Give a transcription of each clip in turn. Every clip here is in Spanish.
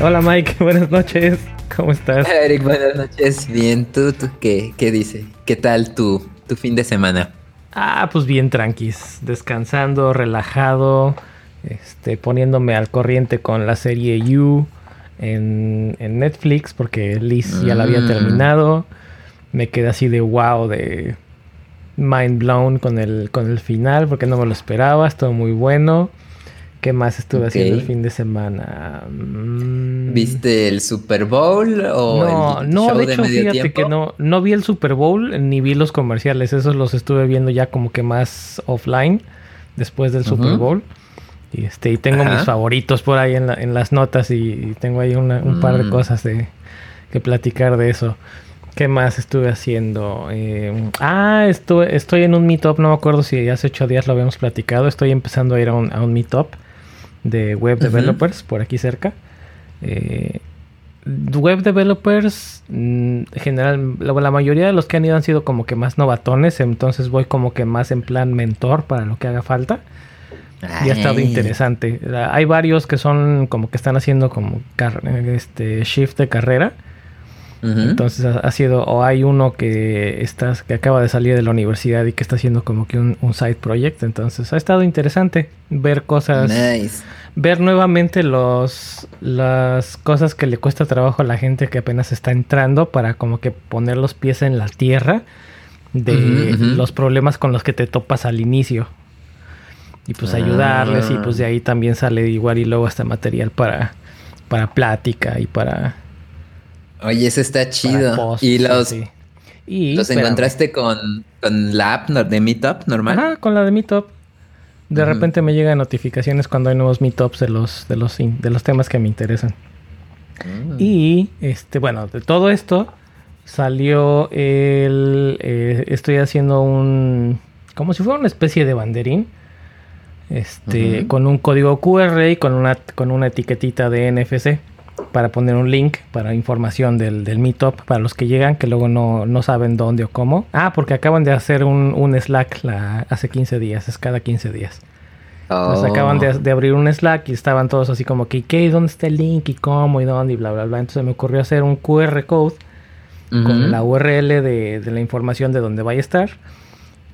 Hola Mike, buenas noches. ¿Cómo estás? Eric, buenas noches. Bien, ¿tú, tú qué, qué dice? ¿Qué tal tu, tu fin de semana? Ah, pues bien tranquis, descansando, relajado, este, poniéndome al corriente con la serie You en, Netflix porque Liz ya la había mm. terminado. Me quedé así de wow, de mind blown con el, con el final porque no me lo esperaba, estuvo muy bueno. ¿Qué más estuve haciendo el fin de semana? Mm. ¿Viste el Super Bowl o no, el no, de hecho, fíjate que no, no vi el Super Bowl ni vi los comerciales. Esos los estuve viendo ya como que más offline después del Super Bowl. Y este, y tengo mis favoritos por ahí en, en las notas y, tengo ahí un par de mm. cosas de, que platicar de eso. ¿Qué más estuve haciendo? Eh, ah, estuve, estoy en un meetup, no me acuerdo si hace ocho días lo habíamos platicado. Estoy empezando a ir a un, a un meetup de web developers por aquí cerca. Eh, web developers, en mm, general, la, mayoría de los que han ido han sido como que más novatones, entonces voy como que más en plan mentor para lo que haga falta. Y ha estado interesante. Hay varios que son como que están haciendo como este shift de carrera. Entonces ha, sido, o hay uno que está, que acaba de salir de la universidad y que está haciendo como que un, side project. Entonces ha estado interesante ver cosas, ver nuevamente los las cosas que le cuesta trabajo a la gente que apenas está entrando para como que poner los pies en la tierra de los problemas con los que te topas al inicio. Y pues ayudarles y pues de ahí también sale igual y luego hasta material para, para plática y para... Oye, eso está chido. y los... Y, ¿Los encontraste con, con, la app de Meetup normal? Ajá, con la de Meetup. De repente me llegan notificaciones cuando hay nuevos meetups de los, de los, de los temas que me interesan. Mm. Y este, bueno, de todo esto salió el. Eh, estoy haciendo un. como si fuera una especie de banderín este, con un código QR y con una, con una etiquetita de NFC para poner un link para información del, del meetup para los que llegan que luego no, no, saben dónde o cómo. Ah, porque acaban de hacer un, un Slack la, hace 15 días, es cada 15 días. Entonces acaban de, oh. de, abrir un Slack y estaban todos así como que, ¿qué? ¿Dónde está el link? ¿Y cómo? ¿Y dónde? Y bla, bla, bla. Entonces me ocurrió hacer un QR code con la URL de, de la información de dónde vaya a estar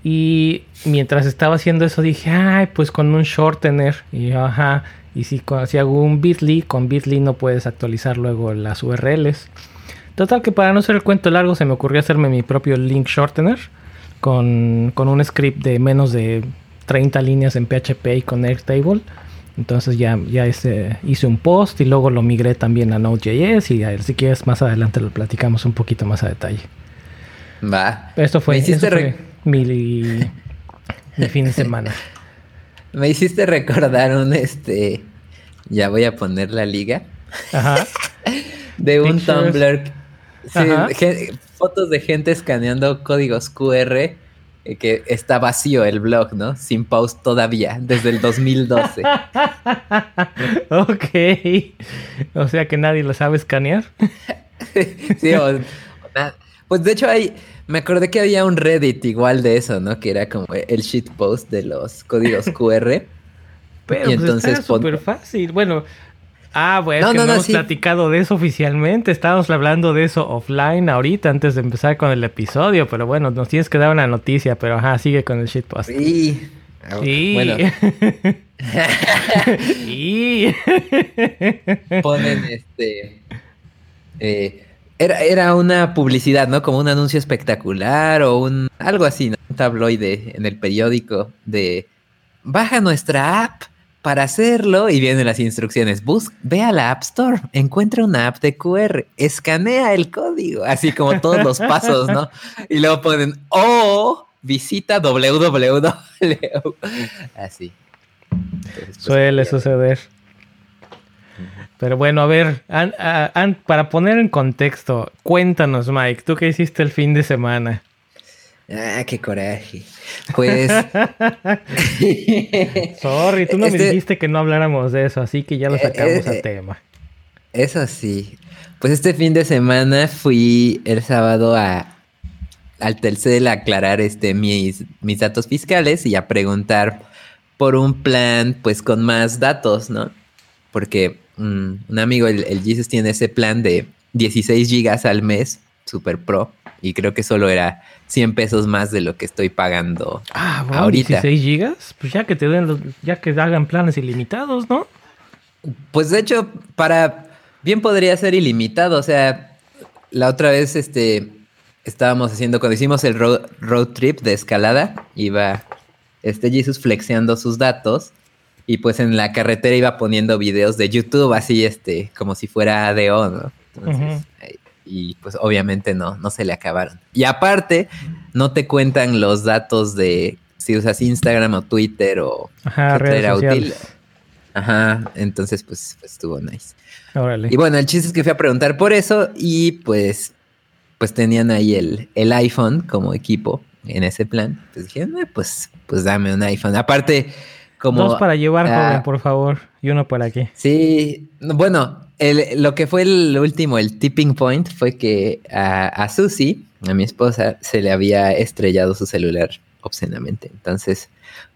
y mientras estaba haciendo eso dije, ay, pues con un shortener. Y ajá, y si, si hago un bit.ly, con bit.ly no puedes actualizar luego las URLs. Total que para no ser el cuento largo se me ocurrió hacerme mi propio link shortener con, un script de menos de 30 líneas en PHP y con Airtable. Entonces ya, ya hice, hice un post y luego lo migré también a Node.js y si quieres más adelante lo platicamos un poquito más a detalle. Va. Esto fue, mi, fin de semana. Me hiciste recordar un este. Ya voy a poner la liga. Ajá. de un Tumblr. fotos de gente escaneando códigos QR eh, que está vacío el blog, ¿no? Sin post todavía, desde el 2012. ok. O sea que nadie lo sabe escanear. sí, Pues de hecho hay, me acordé que había un Reddit igual de eso, ¿no? Que era como el shitpost de los códigos QR. Pero y pues entonces súper fácil. Bueno, ah, bueno, que no, hemos platicado de eso oficialmente. Estábamos hablando de eso offline ahorita antes de empezar con el episodio. Pero bueno, nos tienes que dar una noticia. Pero ajá, sigue con el shitpost. Sí. Sí. Bueno. sí. Ponen este. Eh, era, era una publicidad, ¿no? Como un anuncio espectacular o un algo así, ¿no? Un tabloide en el periódico de baja nuestra app para hacerlo y vienen las instrucciones. Bus ve a la App Store, encuentra una app de QR, escanea el código, así como todos los pasos, ¿no? Y luego ponen o visita www. Así. Pues, Suele suceder. Pero bueno, a ver, para poner en contexto, cuéntanos, Mike, ¿tú qué hiciste el fin de semana? Ah, qué coraje. Pues. Sorry, tú no me este dijiste que no habláramos de eso, así que ya lo eh, sacamos a eh, tema. Eso sí. Pues este fin de semana fui el sábado a al Telcel a aclarar este mis, mis datos fiscales y a preguntar por un plan, pues con más datos, ¿no? Porque un, amigo, el, el, Jesus tiene ese plan de 16 gigas al mes, super pro, y creo que solo era 100 pesos más de lo que estoy pagando ah, ahorita. 16 gigas, pues ya que te den los, ya que hagan planes ilimitados, ¿no? Pues de hecho, para bien podría ser ilimitado, o sea, la otra vez este estábamos haciendo cuando hicimos el road, trip de escalada, iba este Jesus flexeando sus datos y pues en la carretera iba poniendo videos de YouTube así este como si fuera ADO, ¿no? Entonces, y pues obviamente no, no se le acabaron. Y aparte, no te cuentan los datos de si usas Instagram o Twitter o Ajá, redes útil. Ajá, entonces pues, pues, estuvo nice. Y bueno, el chiste es que fui a preguntar por eso y pues pues tenían ahí el, el iPhone como equipo en ese plan. Entonces dije, pues, pues dame un iPhone. Aparte, como... Dos para llevar, ah, joven, por favor. Y uno para qué. Sí, bueno, lo que fue el último, el tipping point, fue que a, a Susie, a mi esposa, se le había estrellado su celular obscenamente. Entonces,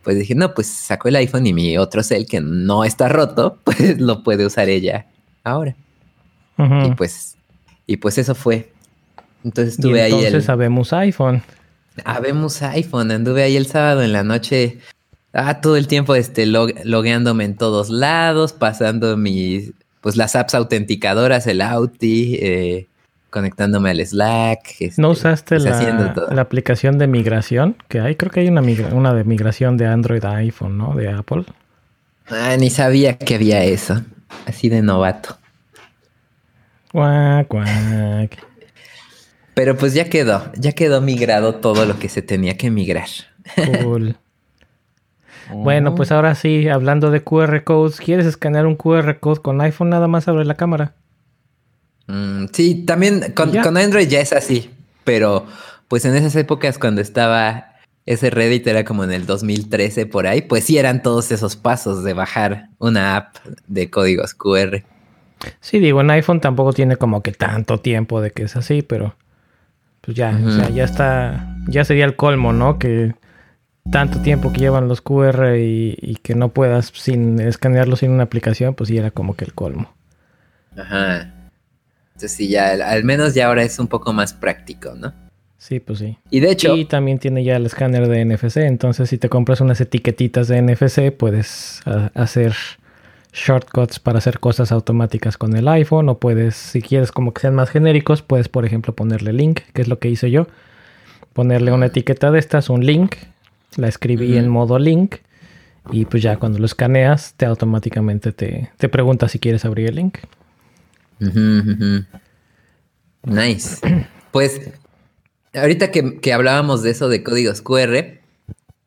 pues dije, no, pues saco el iPhone y mi otro cel que no está roto, pues lo puede usar ella ahora. Y pues, y pues eso fue. Entonces estuve ahí. Entonces sabemos iPhone. Habemos iPhone. Anduve ahí el sábado en la noche. Ah, todo el tiempo este, logueándome en todos lados, pasando mis, pues las apps autenticadoras, el Auti, eh, conectándome al Slack. Este, ¿No usaste pues, la, la, aplicación de migración que hay? Creo que hay una, una de migración de Android a iPhone, ¿no? De Apple. Ah, ni sabía que había eso. Así de novato. Cuac, cuac. Pero pues ya quedó, ya quedó migrado todo lo que se tenía que migrar. Cool. Bueno, pues ahora sí, hablando de QR codes, ¿quieres escanear un QR code con iPhone? Nada más abre la cámara. Mm, sí, también con, con, Android ya es así, pero pues en esas épocas cuando estaba ese Reddit era como en el 2013 por ahí, pues sí eran todos esos pasos de bajar una app de códigos QR. Sí, digo, en iPhone tampoco tiene como que tanto tiempo de que es así, pero pues ya, o sea, ya está, ya sería el colmo, ¿no? Que tanto tiempo que llevan los QR y, que no puedas sin escanearlos sin una aplicación, pues sí era como que el colmo. Ajá. Entonces sí, ya al menos ya ahora es un poco más práctico, ¿no? Sí, pues sí. Y de hecho... Y también tiene ya el escáner de NFC, entonces si te compras unas etiquetitas de NFC, puedes hacer shortcuts para hacer cosas automáticas con el iPhone o puedes, si quieres como que sean más genéricos, puedes por ejemplo ponerle link, que es lo que hice yo. Ponerle una etiqueta de estas, un link, la escribí en modo link y pues ya cuando lo escaneas te automáticamente te, te pregunta si quieres abrir el link. Nice. Pues ahorita que, que hablábamos de eso de códigos QR,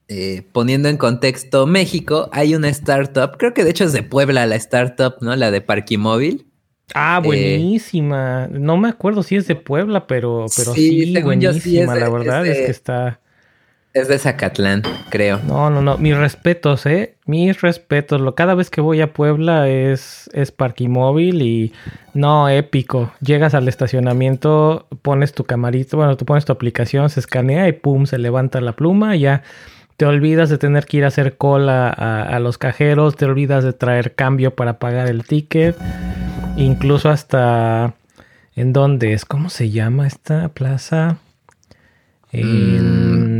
eh, poniendo en contexto México, hay una startup, creo que de hecho es de Puebla la startup, ¿no? La de Parquimóvil. Ah, eh, buenísima. no me acuerdo si es de Puebla, pero, pero sí, buenísima. la verdad es, que está. Es de Zacatlán, creo. No, no, no. Mis respetos, ¿eh? Mis respetos. Lo, cada vez que voy a Puebla es, es Parquimóvil y no, épico. Llegas al estacionamiento, pones tu camarito, bueno, tú pones tu aplicación, se escanea y pum, se levanta la pluma y ya te olvidas de tener que ir a hacer cola a, los cajeros, te olvidas de traer cambio para pagar el ticket, incluso hasta en dónde es, ¿cómo se llama esta plaza? En,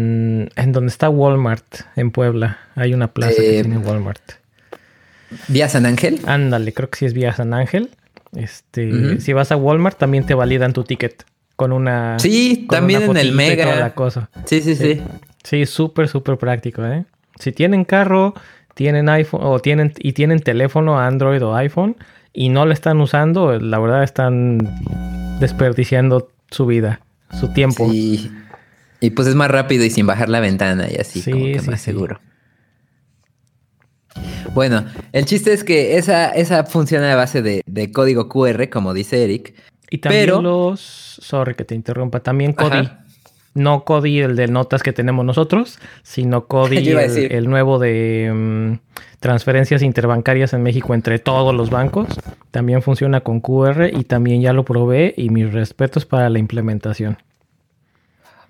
mm. donde está Walmart, en Puebla. Hay una plaza que eh, tiene Walmart. ¿Vía San Ángel? Ándale, creo que sí es Vía San Ángel. Este, si vas a Walmart también te validan tu ticket con una. Sí, también en el Mega. cosa. Sí, sí, sí. Sí, súper, súper práctico, ¿eh? Si tienen carro, tienen iPhone o tienen y tienen teléfono Android o iPhone y no lo están usando, la verdad están desperdiciando su vida, su tiempo. Sí. Y pues es más rápido y sin bajar la ventana y así, como que más seguro. Bueno, el chiste es que esa, esa funciona a base de, código QR, como dice Eric. Y también los. Sorry que te interrumpa. También Cody. No Cody, el de notas que tenemos nosotros, sino Cody, el, nuevo de mm, transferencias interbancarias en México entre todos los bancos. También funciona con QR y también ya lo probé y mis respetos para la implementación.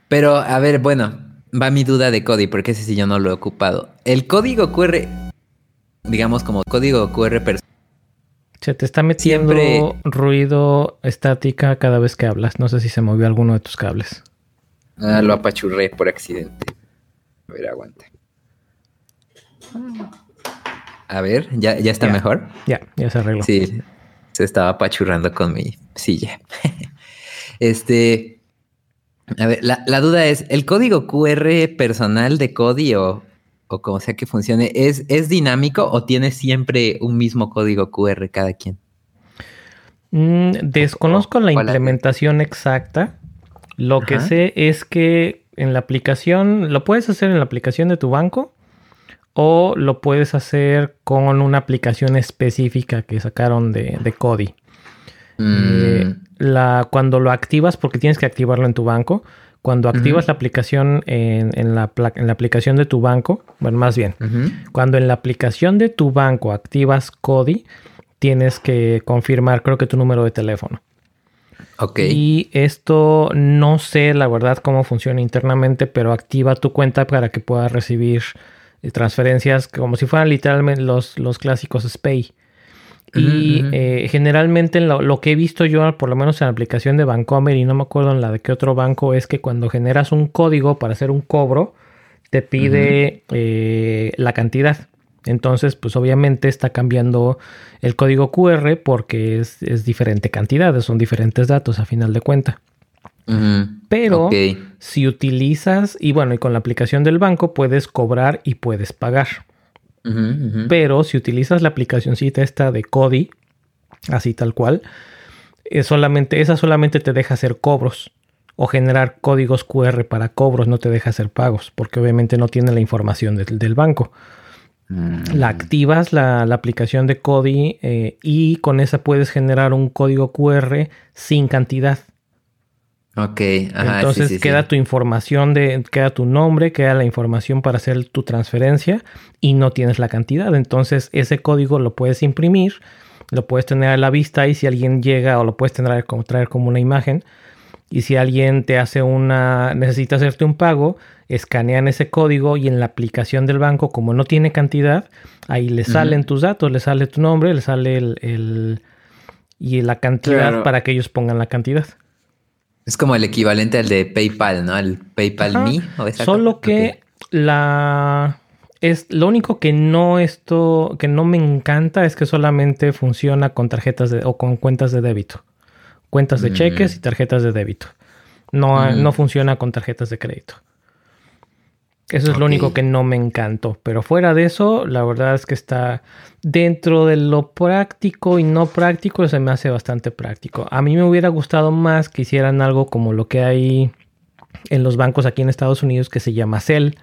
Pero, a ver, bueno, va mi duda de Cody, porque ese sí yo no lo he ocupado. El código QR, digamos como código QR personal. Se te está metiendo ruido estática cada vez que hablas. No sé si se movió alguno de tus cables. Ah, lo apachurré por accidente. A ver, aguanta. A ver, ¿ya, ya está mejor? Ya, ya se arregló. Sí, se estaba apachurrando con mi silla. este. A ver, la, duda es: ¿el código QR personal de Cody o, o como sea que funcione, ¿es, ¿es dinámico o tiene siempre un mismo código QR cada quien? Mm, desconozco la implementación exacta. Lo que sé es que en la aplicación, lo puedes hacer en la aplicación de tu banco o lo puedes hacer con una aplicación específica que sacaron de, de Eh, mm. la, cuando lo activas, porque tienes que activarlo en tu banco, cuando activas la aplicación en, la, en, la, aplicación de tu banco, bueno, más bien, cuando en la aplicación de tu banco activas Kodi, tienes que confirmar, creo que tu número de teléfono. Ok. Y esto no sé la verdad cómo funciona internamente, pero activa tu cuenta para que puedas recibir eh, transferencias como si fueran literalmente los, los clásicos SPAY. Y eh, generalmente lo, que he visto yo, por lo menos en la aplicación de Bancomer, y no me acuerdo en la de qué otro banco, es que cuando generas un código para hacer un cobro, te pide eh, la cantidad. Entonces, pues obviamente está cambiando el código QR porque es, es diferente cantidad, son diferentes datos a final de cuenta. Pero si utilizas, y bueno, y con la aplicación del banco puedes cobrar y puedes pagar. Pero si utilizas la aplicacióncita esta de Cody, así tal cual, es solamente, esa solamente te deja hacer cobros o generar códigos QR para cobros, no te deja hacer pagos, porque obviamente no tiene la información del banco. Mm. La activas la, aplicación de Cody eh, y con esa puedes generar un código QR sin cantidad. Ok, Entonces queda tu información de, queda tu nombre, queda la información para hacer tu transferencia y no tienes la cantidad. Entonces ese código lo puedes imprimir, lo puedes tener a la vista y si alguien llega o lo puedes tener como, traer como una imagen. Y si alguien te hace una, necesita hacerte un pago, escanean ese código y en la aplicación del banco, como no tiene cantidad, ahí le salen tus datos, le sale tu nombre, le sale el, y la cantidad para que ellos pongan la cantidad. Es como el equivalente al de PayPal, ¿no? El PayPal Me. Solo que la es lo único que no esto que no me encanta es que solamente funciona con tarjetas de, o con cuentas de débito, cuentas de cheques y mm. tarjetas de débito. No, mm. no funciona con tarjetas de crédito. Eso es lo único que no me encantó. Pero fuera de eso, la verdad es que está dentro de lo práctico y no práctico, se me hace bastante práctico. A mí me hubiera gustado más que hicieran algo como lo que hay en los bancos aquí en Estados Unidos que se llama CEL,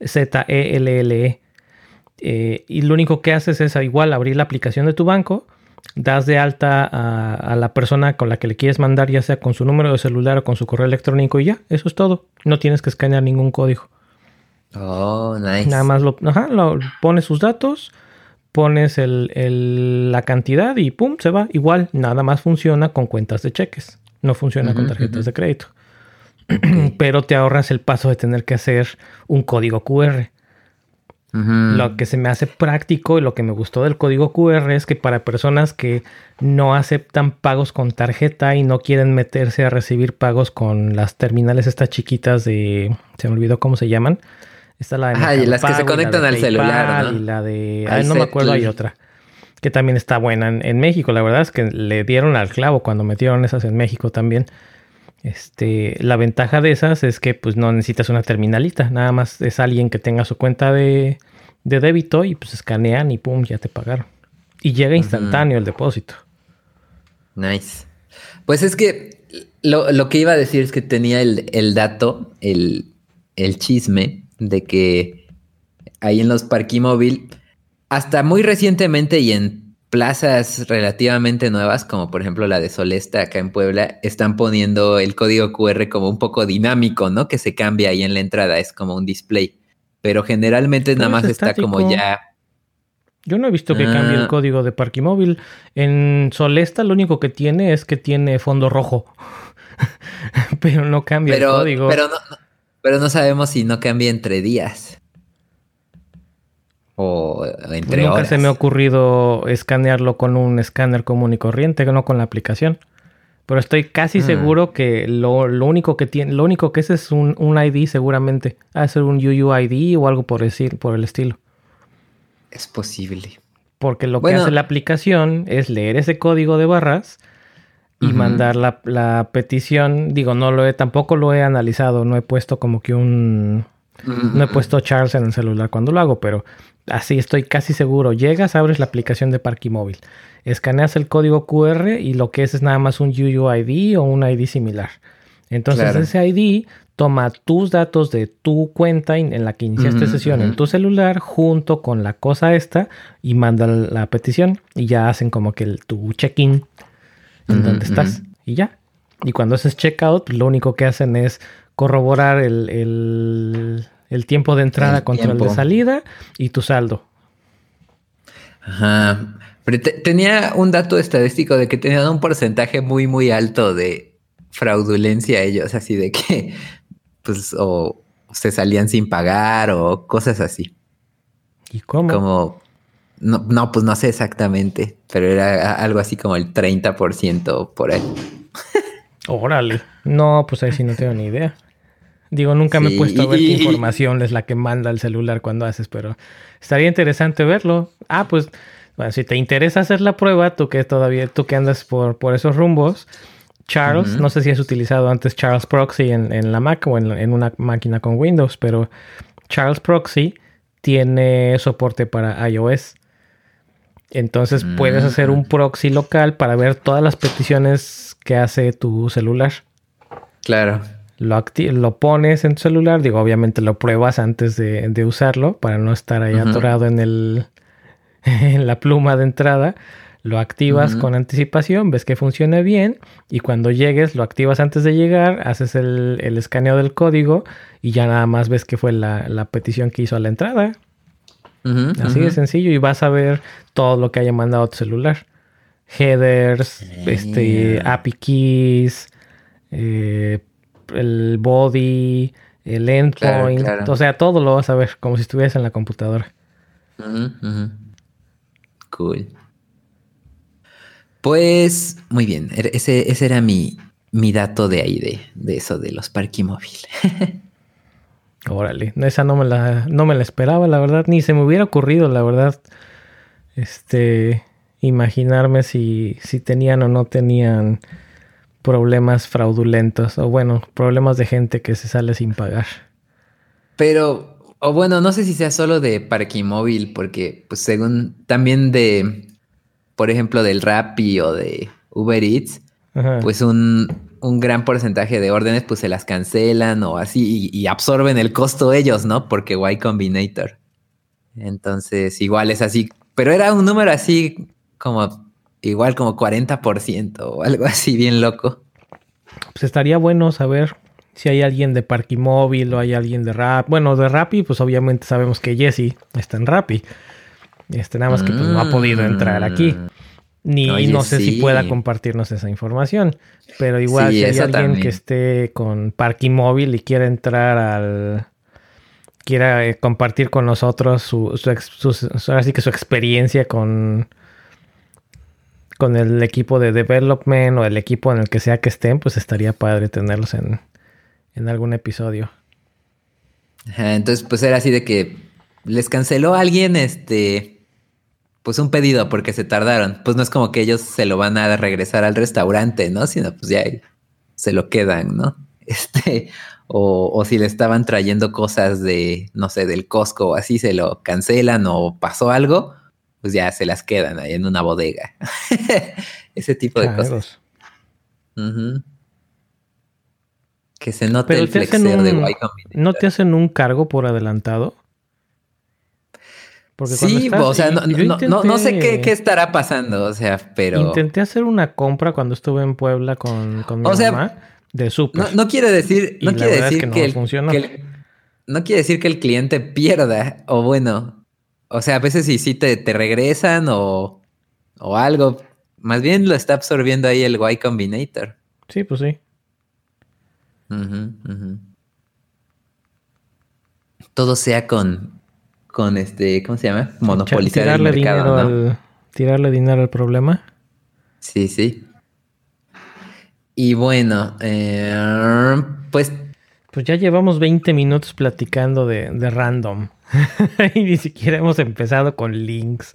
Z-E-L-L-E. E. Eh, y lo único que haces es igual abrir la aplicación de tu banco, das de alta a, a, la persona con la que le quieres mandar, ya sea con su número de celular o con su correo electrónico y ya, eso es todo. No tienes que escanear ningún código. Oh, nice. Nada más lo, pones sus datos, pones la cantidad y pum, se va. Igual, nada más funciona con cuentas de cheques. No funciona con tarjetas de crédito. Pero te ahorras el paso de tener que hacer un código QR. Lo que se me hace práctico y lo que me gustó del código QR es que para personas que no aceptan pagos con tarjeta y no quieren meterse a recibir pagos con las terminales estas chiquitas de... Se me olvidó cómo se llaman Está la de las que se conectan al celular. ¿no? Y la de. no me acuerdo, hay otra. Que también está buena en, México. La verdad es que le dieron al clavo cuando metieron esas en México también. Este, la ventaja de esas es que pues no necesitas una terminalita. Nada más es alguien que tenga su cuenta de, débito y pues escanean y pum, ya te pagaron. Y llega instantáneo el depósito. Nice. Pues es que lo, que iba a decir es que tenía el, dato, el, el chisme de que ahí en los parquimóvil, hasta muy recientemente y en plazas relativamente nuevas, como por ejemplo la de Solesta acá en Puebla, están poniendo el código QR como un poco dinámico, ¿no? Que se cambia ahí en la entrada, es como un display. Pero generalmente nada más está como ya. Yo no he visto que cambie el ah. código de parquimóvil. En Solesta lo único que tiene es que tiene fondo rojo. pero no cambia el código. Pero no, pero no sabemos si no cambia entre días. O entre Nunca se me ha ocurrido escanearlo con un escáner común y corriente, no con la aplicación. Pero estoy casi mm. seguro que lo, único que tiene, lo único que es es un, ID seguramente. Ha ser un UUID o algo por decir, por el estilo. Es posible. Porque lo que hace la aplicación es leer ese código de barras y mandar la, petición. Digo, no lo he, tampoco lo he analizado, no he puesto como que un. No he puesto Charles en el celular cuando lo hago, pero así estoy casi seguro. Llegas, abres la aplicación de Parky Móvil escaneas el código QR y lo que es es nada más un UUID o un ID similar. Entonces ese ID toma tus datos de tu cuenta en la que iniciaste sesión en tu celular junto con la cosa esta y manda la petición y ya hacen como que el, tu check-in en donde estás y ya. Y cuando haces checkout, lo único que hacen es corroborar el, el, tiempo de entrada contra el de salida y tu saldo. Ajá tenía un dato estadístico de que tenían un porcentaje muy, muy alto de fraudulencia ellos, así de que, pues, o se salían sin pagar o cosas así. ¿Y cómo? Como, no, no, pues no sé exactamente, pero era algo así como el 30% por ahí. Órale. No, pues ahí sí no tengo ni idea. Digo, nunca me he puesto a ver qué información es la que manda el celular cuando haces, pero estaría interesante verlo. Ah, pues bueno, si te interesa hacer la prueba, tú que todavía, tú que andas por, por esos rumbos, Charles, no sé si has utilizado antes Charles Proxy en, la Mac o en, una máquina con Windows, pero Charles Proxy tiene soporte para iOS. Entonces puedes hacer un proxy local para ver todas las peticiones que hace tu celular. Claro. Lo, lo pones en tu celular, digo, obviamente lo pruebas antes de, de usarlo para no estar ahí atorado en el, en la pluma de entrada, lo activas con anticipación, ves que funciona bien y cuando llegues lo activas antes de llegar, haces el, escaneo del código y ya nada más ves que fue la, petición que hizo a la entrada. Así de sencillo y vas a ver todo lo que haya mandado tu celular. Headers, este, API keys, eh, el body, el endpoint, o sea, todo lo vas a ver como si estuvieras en la computadora. Cool. Pues, muy bien. Er, ese, ese era mi, mi dato de ahí, de, eso de los parquimóviles. Órale, esa no me la, no me la esperaba, la verdad, ni se me hubiera ocurrido, la verdad. Este, imaginarme si, si tenían o no tenían problemas fraudulentos, o bueno, problemas de gente que se sale sin pagar. Pero o bueno, no sé si sea solo de Parquimóvil, porque pues según también de, por ejemplo, del Rappi o de Uber Eats, pues un, gran porcentaje de órdenes pues se las cancelan o así y, absorben el costo ellos, ¿no? Porque Y Combinator. Entonces, igual es así, pero era un número así como igual como 40% o algo así bien loco. Pues estaría bueno saber si hay alguien de Parquimóvil o hay alguien de Rap. Bueno, de Rappi, pues obviamente sabemos que Jesse está en Rappi. Este, nada más que pues, no ha podido entrar aquí. Ni no sé si pueda compartirnos esa información. Pero igual si hay alguien que esté con Parquimóvil y quiera entrar al... Quiera eh, compartir con nosotros su, así que su experiencia con, con el equipo de development o el equipo en el que sea que estén, pues estaría padre tenerlos en, en algún episodio. entonces, pues era así de que les canceló a alguien este, pues un pedido porque se tardaron. Pues no es como que ellos se lo van a regresar al restaurante, ¿no? Sino pues ya se lo quedan, ¿no? Este, o, o si le estaban trayendo cosas de, no sé, del Costco o así, se lo cancelan o pasó algo, pues ya se las quedan ahí en una bodega. Ese tipo de cosas. Que se note el flexer de Y ¿No te hacen un cargo por adelantado? Sí, o sea, no, sé qué, estará pasando, o sea, pero... Intenté hacer una compra cuando estuve en Puebla con, con mi mamá de súper. No, quiere decir, no quiere decir que, el, no quiere decir que el cliente pierda, o bueno, o sea, a veces sí, sí te, te regresan o, o algo. Más bien lo está absorbiendo ahí el Y Combinator. Sí, pues sí. Todo sea con, con este, ¿cómo se llama? Monopolizar el mercado, dinero al, tirarle dinero al problema. Sí, sí. Y bueno, eh, pues... Pues ya llevamos 20 minutos platicando de, de random. y ni siquiera hemos empezado con links.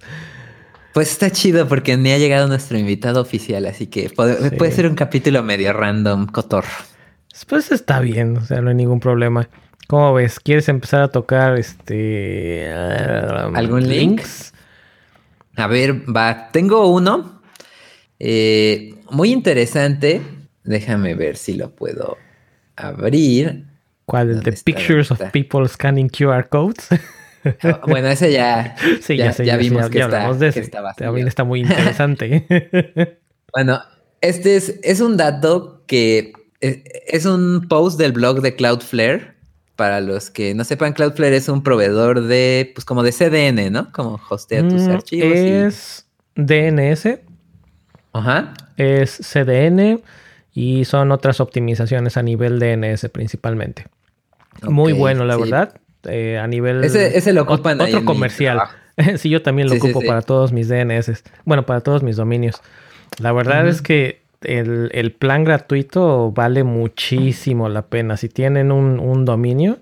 Pues está chido porque ni ha llegado nuestro invitado oficial, así que puede, ser un capítulo medio random, cotor. Pues está bien, o sea, no hay ningún problema. ¿Cómo ves? ¿Quieres empezar a tocar este algún links? A ver, va. Tengo uno eh, muy interesante. Déjame ver si lo puedo abrir. ¿Cuál? ¿El de Pictures of People Scanning QR Codes? Ah, bueno, ese ya, sí, ya, ya, vimos que, está, de También está muy interesante. bueno, este es, es un dato que es, es, un post del blog de Cloudflare. Para los que no sepan, Cloudflare es un proveedor de, pues como de CDN, ¿no? Como hostea tus mm, archivos. Es DNS. Ajá. Es CDN y son otras optimizaciones a nivel DNS principalmente. Muy bueno, la verdad. Eh, a nivel... Ese, lo ocupan Otro comercial. sí, yo también lo ocupo para todos mis DNS. Bueno, para todos mis dominios. La verdad es que el, plan gratuito vale muchísimo la pena. Si tienen un, dominio,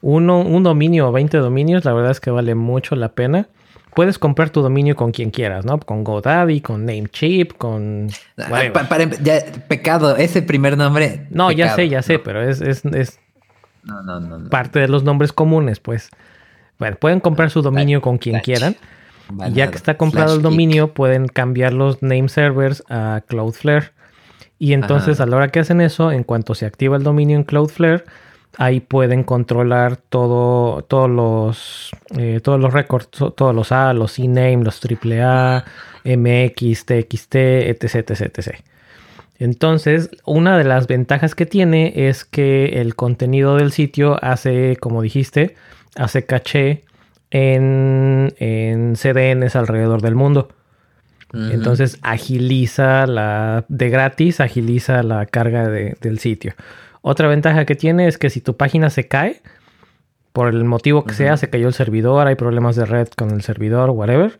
uno, un dominio o 20 dominios, la verdad es que vale mucho la pena. Puedes comprar tu dominio con quien quieras, ¿no? Con GoDaddy, con Namecheap, con... Ah, pecado, ese primer nombre. No, ya sé, ya sé, pero es, es, es no, no, no, parte de los nombres comunes, pues. Bueno, pueden comprar su dominio con quien quieran. Y ya que está comprado el dominio, pueden cambiar los name servers a Cloudflare. Y entonces, a la hora que hacen eso, en cuanto se activa el dominio en Cloudflare, ahí pueden controlar todo, todos los eh, todos los records, todos los A, los CNAME, los AAA, MX, TXT, etc, etc, etc. Entonces, una de las ventajas que tiene es que el contenido del sitio hace, como dijiste, hace caché en, en CDNs alrededor del mundo. Entonces agiliza la de gratis, agiliza la carga del sitio. Otra ventaja que tiene es que si tu página se cae, por el motivo que sea, se cayó el servidor, hay problemas de red con el servidor, whatever.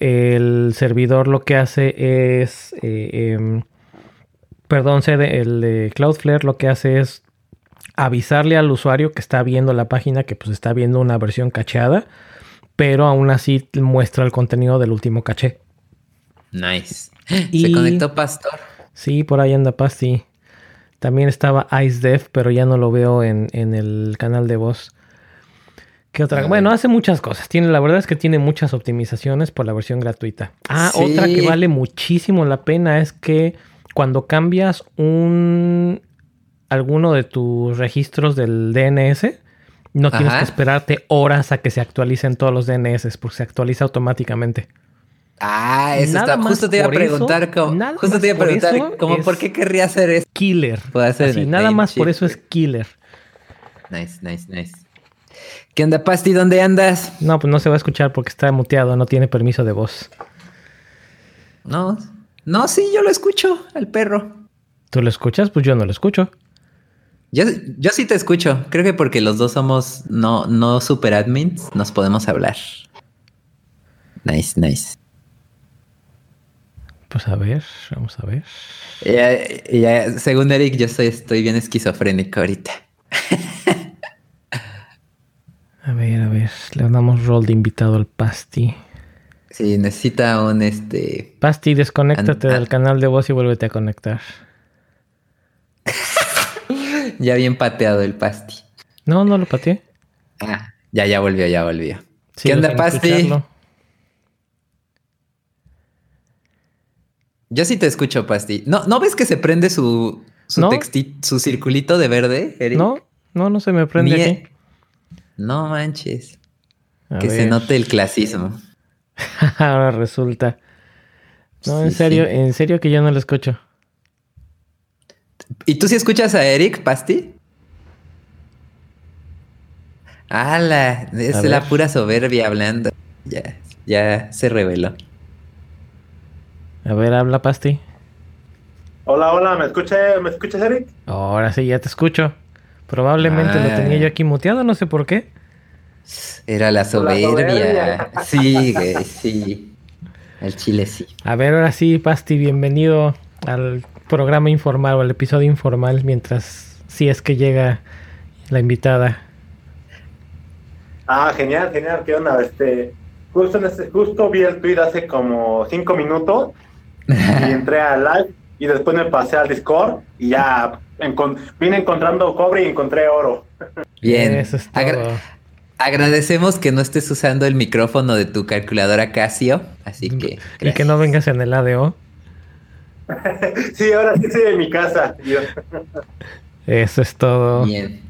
El servidor lo que hace es eh, em, perdón, el de Cloudflare lo que hace es avisarle al usuario que está viendo la página que pues está viendo una versión cacheada, pero aún así muestra el contenido del último caché. Nice. ¿Se conectó Pastor? Sí, por ahí anda Pasti. También estaba IceDev, pero ya no lo veo en, el canal de voz. ¿Qué otra? Bueno, hace muchas cosas. Tiene, la verdad es que tiene muchas optimizaciones por la versión gratuita. Ah, otra que vale muchísimo la pena es que cuando cambias un alguno de tus registros del DNS, no tienes que esperarte horas a que se actualicen todos los DNS, porque se actualiza automáticamente. Ah, eso está. Justo te iba a preguntar cómo. Justo te iba a preguntar cómo, por qué querría hacer eso. Killer. Así, nada más por eso es killer. Nice, nice, nice. ¿Qué onda, Pasti? ¿Dónde andas? No, pues no se va a escuchar porque está muteado, no tiene permiso de voz. No, no, sí, yo lo escucho, el perro. ¿Tú lo escuchas? Pues yo no lo escucho. Yo, yo sí te escucho. Creo que porque los dos somos no, no super admins, nos podemos hablar. Nice, nice. Pues a ver, vamos a ver. Ya, según Eric, yo estoy, estoy bien esquizofrénico ahorita. a ver, a ver. Le damos rol de invitado al Pasti. Sí, necesita un este. Pasti, desconéctate del canal de voz y vuélvete a conectar. ya bien pateado el Pasti. No, no lo pateé. Ah, ya, ya volvió, ya volvió. ¿Qué onda, Pasti? Yo sí te escucho, Pasti. ¿No, ¿no ves que se prende su, su, su circulito de verde, Eric? No, no, no se me prende aquí. No manches. que se note el clasismo. Ahora resulta. No, en serio, en serio que yo no lo escucho. ¿Y tú sí escuchas a Eric Pasti? ¡Hala! Es la pura soberbia hablando. Ya, ya se reveló. A ver, habla Pasti. Hola, hola, ¿me escuchas, ¿me escuchas, Eric? Ahora sí, ya te escucho. Probablemente lo tenía yo aquí muteado, no sé por qué. Era la soberbia. Sí, sí. El chile sí. A ver, ahora sí, Pasti, bienvenido al programa informal o al episodio informal mientras si es que llega la invitada. Ah, genial, genial, qué onda, este, justo, en este, justo vi el tweet hace como cinco minutos y entré al live y después me pasé al Discord y ya vine encontrando cobre y encontré oro. Bien. agradecemos que no estés usando el micrófono de tu calculadora Casio, así que... Y que no vengas en el ADO. sí, ahora sí estoy en mi casa. Eso es todo. Bien.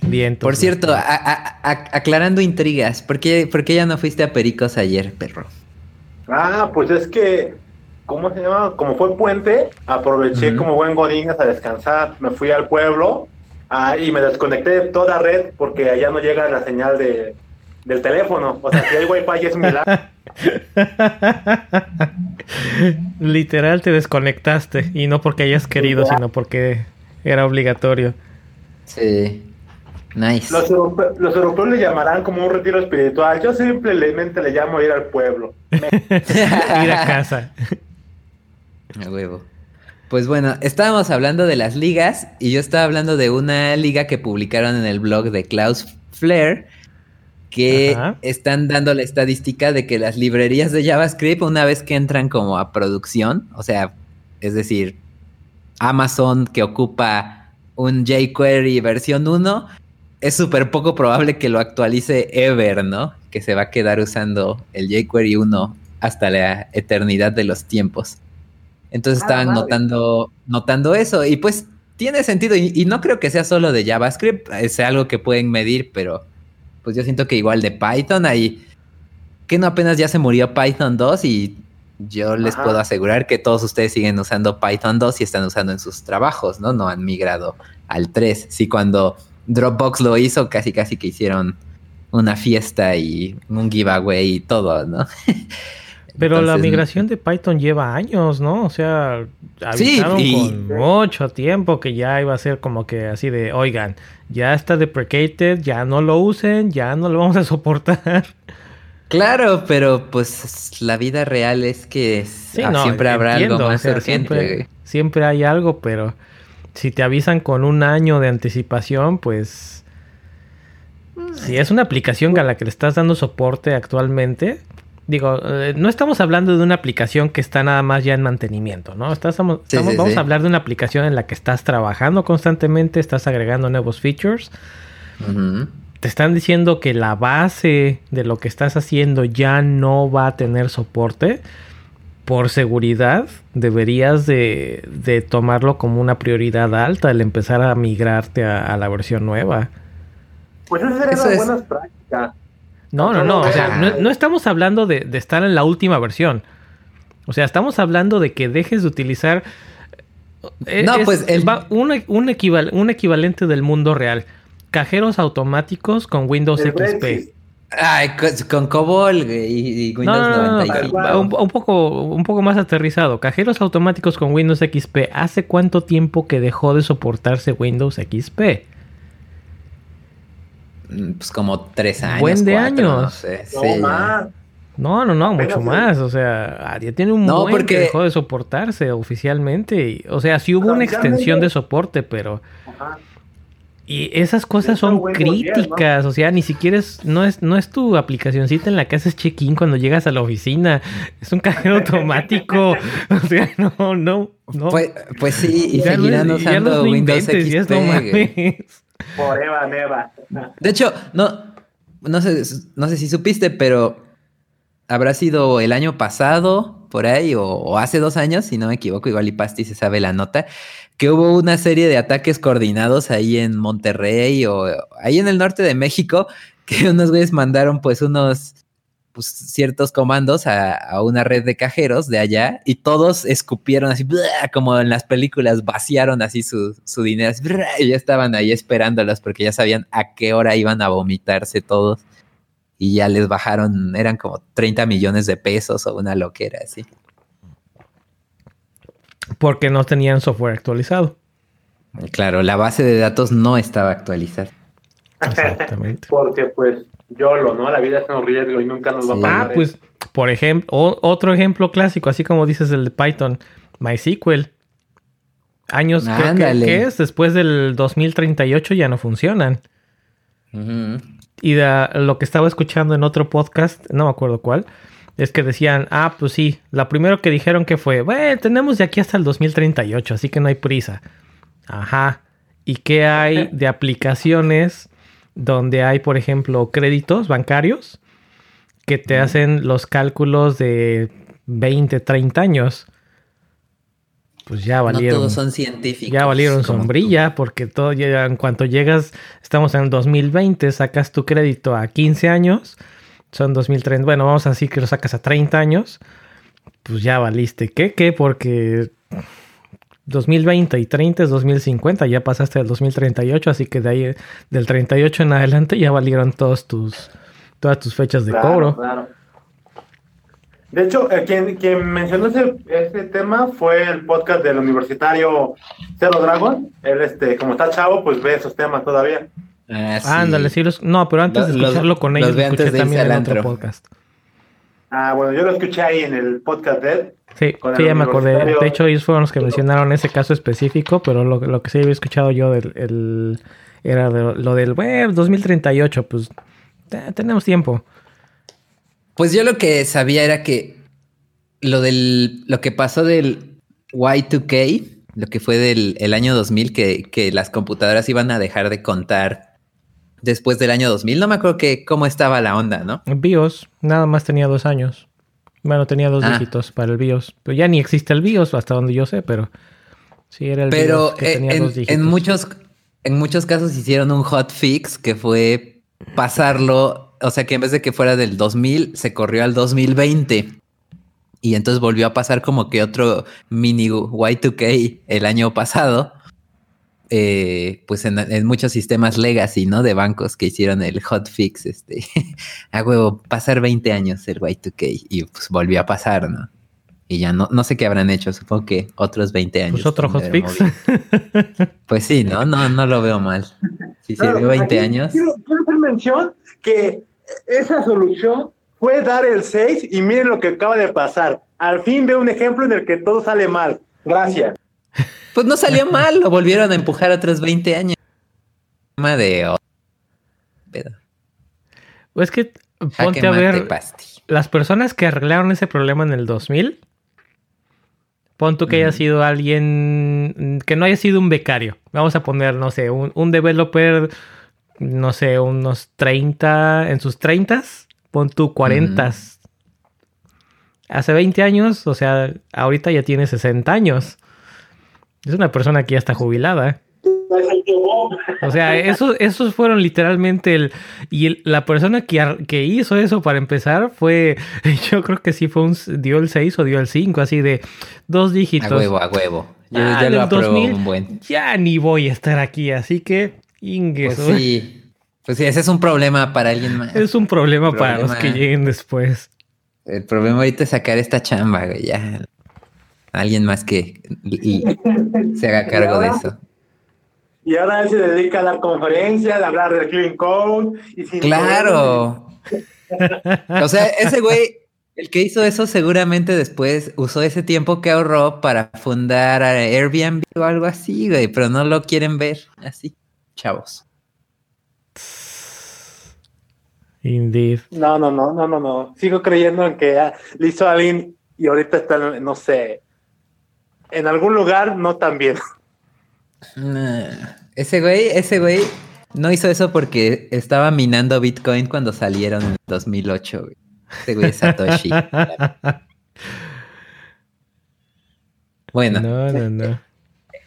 Bien. Por cierto, aclarando intrigas, ¿por qué, ¿por qué ya no fuiste a Pericos ayer, perro? Ah, pues es que, ¿cómo se llama? Como fue puente, aproveché como buen godín a descansar. Me fui al pueblo ah, y me desconecté de toda red porque allá no llega la señal de, del teléfono. O sea, si hay wifi es milagro. Literal te desconectaste y no porque hayas querido, sino porque era obligatorio. Sí. Nice. Los, europeos le llamarán como un retiro espiritual. Yo simplemente le llamo ir al pueblo. ir a casa. A huevo. Pues bueno, estábamos hablando de las ligas y yo estaba hablando de una liga que publicaron en el blog de Klaus Flair que están dando la estadística de que las librerías de JavaScript una vez que entran como a producción, o sea, es decir, Amazon que ocupa un jQuery versión 1, es súper poco probable que lo actualice ever, ¿no? Que se va a quedar usando el jQuery 1 hasta la eternidad de los tiempos. Entonces ah, estaban notando, notando eso y pues tiene sentido y, y, no creo que sea solo de JavaScript, es algo que pueden medir, pero pues yo siento que igual de Python ahí, que no apenas ya se murió Python 2 y yo les puedo asegurar que todos ustedes siguen usando Python 2 y están usando en sus trabajos, ¿no? No han migrado al 3. Sí, cuando Dropbox lo hizo, casi casi que hicieron una fiesta y un giveaway y todo, ¿no? Pero la migración de Python lleva años, ¿no? O sea, avisaron con mucho tiempo que ya iba a ser como que así de, oigan, ya está deprecated, ya no lo usen, ya no lo vamos a soportar. Claro, pero pues la vida real es que ah, siempre habrá algo más urgente. Siempre, hay algo, pero si te avisan con un año de anticipación, pues... Si es una aplicación a la que le estás dando soporte actualmente, digo, eh, no estamos hablando de una aplicación que está nada más ya en mantenimiento, ¿no? Estamos, vamos a hablar de una aplicación en la que estás trabajando constantemente, estás agregando nuevos features. Te están diciendo que la base de lo que estás haciendo ya no va a tener soporte. Por seguridad, deberías de, tomarlo como una prioridad alta el empezar a migrarte a, la versión nueva. Pues esa sería una buena práctica. No, no, no. O sea, no, estamos hablando de, estar en la última versión. O sea, estamos hablando de que dejes de utilizar. Eh, no, pues el... un, un, equivalente del mundo real. Cajeros automáticos con Windows XP. Ay, con, COBOL y, Windows no, no, un, poco, un poco más aterrizado. Cajeros automáticos con Windows XP. ¿Hace cuánto tiempo que dejó de soportarse Windows XP? Mm, pues como tres años. Buen de años. No, no, no, mucho más. O sea, ya tiene un no, buen porque... que dejó de soportarse oficialmente. o sea, sí hubo una extensión de soporte, pero. Y esas cosas son críticas, o sea, ni siquiera es no, es, no es tu aplicacioncita en la que haces check-in cuando llegas a la oficina, es un cajero automático, o sea, no, no, no. Pues, pues sí, y seguirán usando Windows XP. Por Eva Neva. De hecho, no, no, sé, no sé si supiste, pero habrá sido el año pasado, por ahí, o, hace dos años, si no me equivoco, igual y Pasti se sabe la nota, que hubo una serie de ataques coordinados ahí en Monterrey o ahí en el norte de México, que unos güeyes mandaron pues unos pues, ciertos comandos a, una red de cajeros de allá y todos escupieron así, como en las películas, vaciaron así su, dinero y ya estaban ahí esperándolos porque ya sabían a qué hora iban a vomitarse todos y ya les bajaron, eran como 30 millones de pesos o una loquera así. Porque no tenían software actualizado. Claro, la base de datos no estaba actualizada. Exactamente. Porque pues yo lo, ¿no? La vida es un riesgo y nunca nos va a pasar. Ah, pues, por ejemplo, otro ejemplo clásico, así como dices el de Python, MySQL. Años, que, es? Después del 2038 ya no funcionan. Y lo que estaba escuchando en otro podcast, no me acuerdo cuál, es que decían, ah, pues sí, la primero que dijeron que fue, bueno, tenemos de aquí hasta el 2038, así que no hay prisa. Ajá. ¿Y qué hay de aplicaciones donde hay, por ejemplo, créditos bancarios que te hacen los cálculos de 20, 30 años? Pues ya valieron. No todos son científicos. Ya valieron sombrilla, porque todo llega, en cuanto llegas, estamos en el 2020, sacas tu crédito a 15 años, son 2030, bueno, vamos a decir que lo sacas a 30 años, pues ya valiste. ¿Qué? ¿Qué? Porque 2020 y 30 es 2050, ya pasaste al 2038, así que de ahí, del 38 en adelante ya valieron todos tus, todas tus fechas de cobro. Claro. De hecho, eh, quien, quien, mencionó ese, tema fue el podcast del universitario Cero Dragon. Él, este, como está chavo, pues ve esos temas todavía. Ah, Ándale, sí, los, no, pero antes de escucharlo con ellos, lo escuché también en otro podcast. Ah, bueno, yo lo escuché ahí en el podcast de él. Sí, sí, ya me acordé. De hecho, ellos fueron los que mencionaron ese caso específico, pero lo, lo que sí había escuchado yo del, el, era lo del web 2038, pues tenemos tiempo. Pues yo lo que sabía era que lo del lo que pasó del Y2K, lo que fue del el año 2000, que, que las computadoras iban a dejar de contar después del año 2000. No me acuerdo que cómo estaba la onda, ¿no? BIOS, nada más tenía dos años. Bueno, tenía dos ah. dígitos para el BIOS. Pero ya ni existe el BIOS, hasta donde yo sé, pero sí era el BIOS que tenía dos dígitos. En muchos, en muchos casos hicieron un hotfix que fue pasarlo o sea que en vez de que fuera del 2000, se corrió al 2020. Y entonces volvió a pasar como que otro mini Y2K el año pasado. Eh, pues en, muchos sistemas legacy, ¿no? De bancos que hicieron el hotfix, este, a huevo, pasar 20 años el Y2K y pues volvió a pasar, ¿no? Y ya no, no sé qué habrán hecho, supongo que otros 20 años. Pues otro hotfix. Pues sí, ¿no? No, no lo veo mal. Si se sirvió 20 años. Quiero, quiero hacer mención que esa solución fue dar el 6 y miren lo que acaba de pasar. Al fin veo un ejemplo en el que todo sale mal. Gracias. Pues no salió mal, lo volvieron a empujar otros 20 años. De... Pues que ponte a ver las personas que arreglaron ese problema en el 2000. Pon tú que haya sido alguien que no haya sido un becario. Vamos a poner, no sé, un, un developer no sé, unos 30, en sus 30, pon tú 40. Hace 20 años, o sea, ahorita ya tiene 60 años. Es una persona que ya está jubilada. O sea, esos, esos fueron literalmente el... Y la persona que, que, hizo eso para empezar fue... Yo creo que sí fue un... Dio el 6 o dio el 5, así de dos dígitos. A huevo, a huevo. ya lo apruebo un buen. Ya ni voy a estar aquí, así que pues sí. Pues sí, ese es un problema para alguien más. Es un problema, para los que lleguen después. El problema ahorita es sacar esta chamba, güey, ya. Alguien más que se haga cargo de eso. Y ahora él se dedica a dar conferencias, a hablar del Clean Code. claro. o sea, ese güey, el que hizo eso seguramente después usó ese tiempo que ahorró para fundar Airbnb o algo así, güey, pero no lo quieren ver así chavos. Indeed. No, no, no, no, no, no. Sigo creyendo en que ah, le hizo a alguien y ahorita está, no sé, en algún lugar no tan bien. ese güey, ese güey no hizo eso porque estaba minando Bitcoin cuando salieron en 2008. Ese güey es Satoshi. bueno. No, no, no.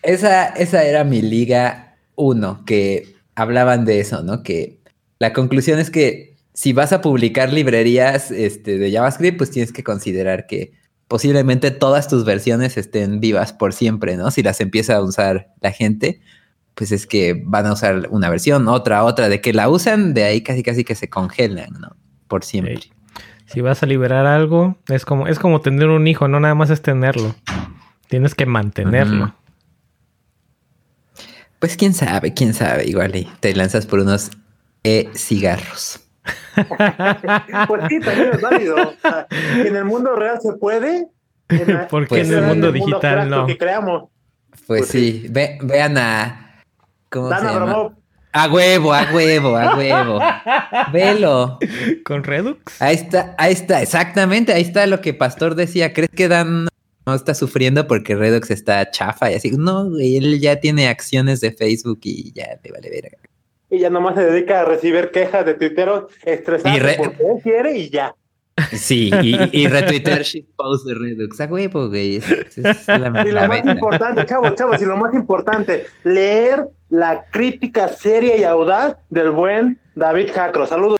Esa, esa era mi liga uno, que hablaban de eso, ¿no? Que la conclusión es que si vas a publicar librerías este, de JavaScript, pues tienes que considerar que posiblemente todas tus versiones estén vivas por siempre, ¿no? Si las empieza a usar la gente, pues es que van a usar una versión, otra, otra, de que la usan, de ahí casi casi que se congelan, ¿no? Por siempre. Si vas a liberar algo, es como, es como tener un hijo, no nada más es tenerlo. Tienes que mantenerlo. Pues quién sabe, quién sabe, igual y te lanzas por unos e-cigarros. pues sí, también es válido. en el mundo real se puede. Porque en el mundo digital no. Que creamos. Pues, pues sí, vean a. ¿Cómo se llama? A huevo, a huevo, a huevo. Velo. ¿Con Redux? Ahí está, ahí está, exactamente, ahí está lo que Pastor decía. ¿Crees que Dan no está sufriendo porque Redux está chafa? Y así, no, güey, él ya tiene acciones de Facebook y ya le vale verga. Y ya nomás se dedica a recibir quejas de tuiteros estresados porque él quiere y ya. Sí, y, y retuitear shitpost de Redux. A huevo, güey. Es, y lo más importante, chavos, chavos, y lo más importante, leer la crítica seria y audaz del buen David Jacro. Saludos.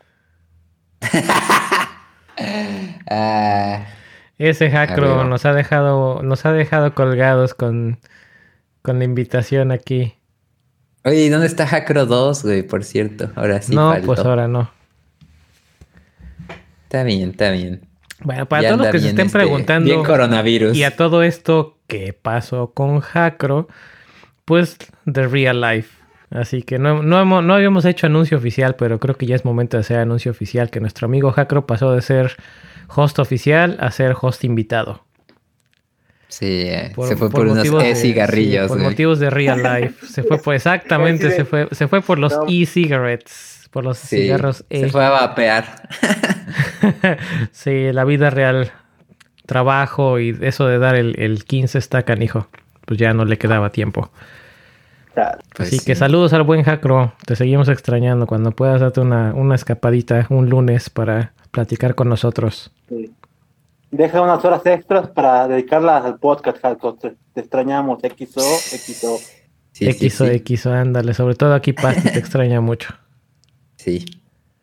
Ah. Ese Jacro nos ha dejado, nos ha dejado colgados con, con la invitación aquí. Oye, dónde está Jacro 2, güey? Por cierto, ahora sí. No, pues ahora no. Está bien, está bien. Bueno, para todos los que se estén este, preguntando. Bien coronavirus. Y a todo esto, ¿qué pasó con Jacro? Pues The Real Life. Así que no, no, no, habíamos hecho anuncio oficial, pero creo que ya es momento de hacer anuncio oficial que nuestro amigo Jacro pasó de ser host oficial a ser host invitado. Sí, eh, se fue por, unos e-cigarrillos. por motivos de real life. Se fue por, exactamente, se fue, se fue por los e-cigarettes, por los cigarros e. Se fue a vapear. sí, la vida real, trabajo y eso de dar el, el 15 está canijo. Pues ya no le quedaba tiempo. Pues Así que saludos al buen Jacro. Te seguimos extrañando cuando puedas darte una, una escapadita un lunes para platicar con nosotros. Deja unas horas extras para dedicarlas al podcast, Jacro. Te, extrañamos, XO, XO. Sí, XO, XO, ándale. Sobre todo aquí Pasti te extraña mucho. Sí.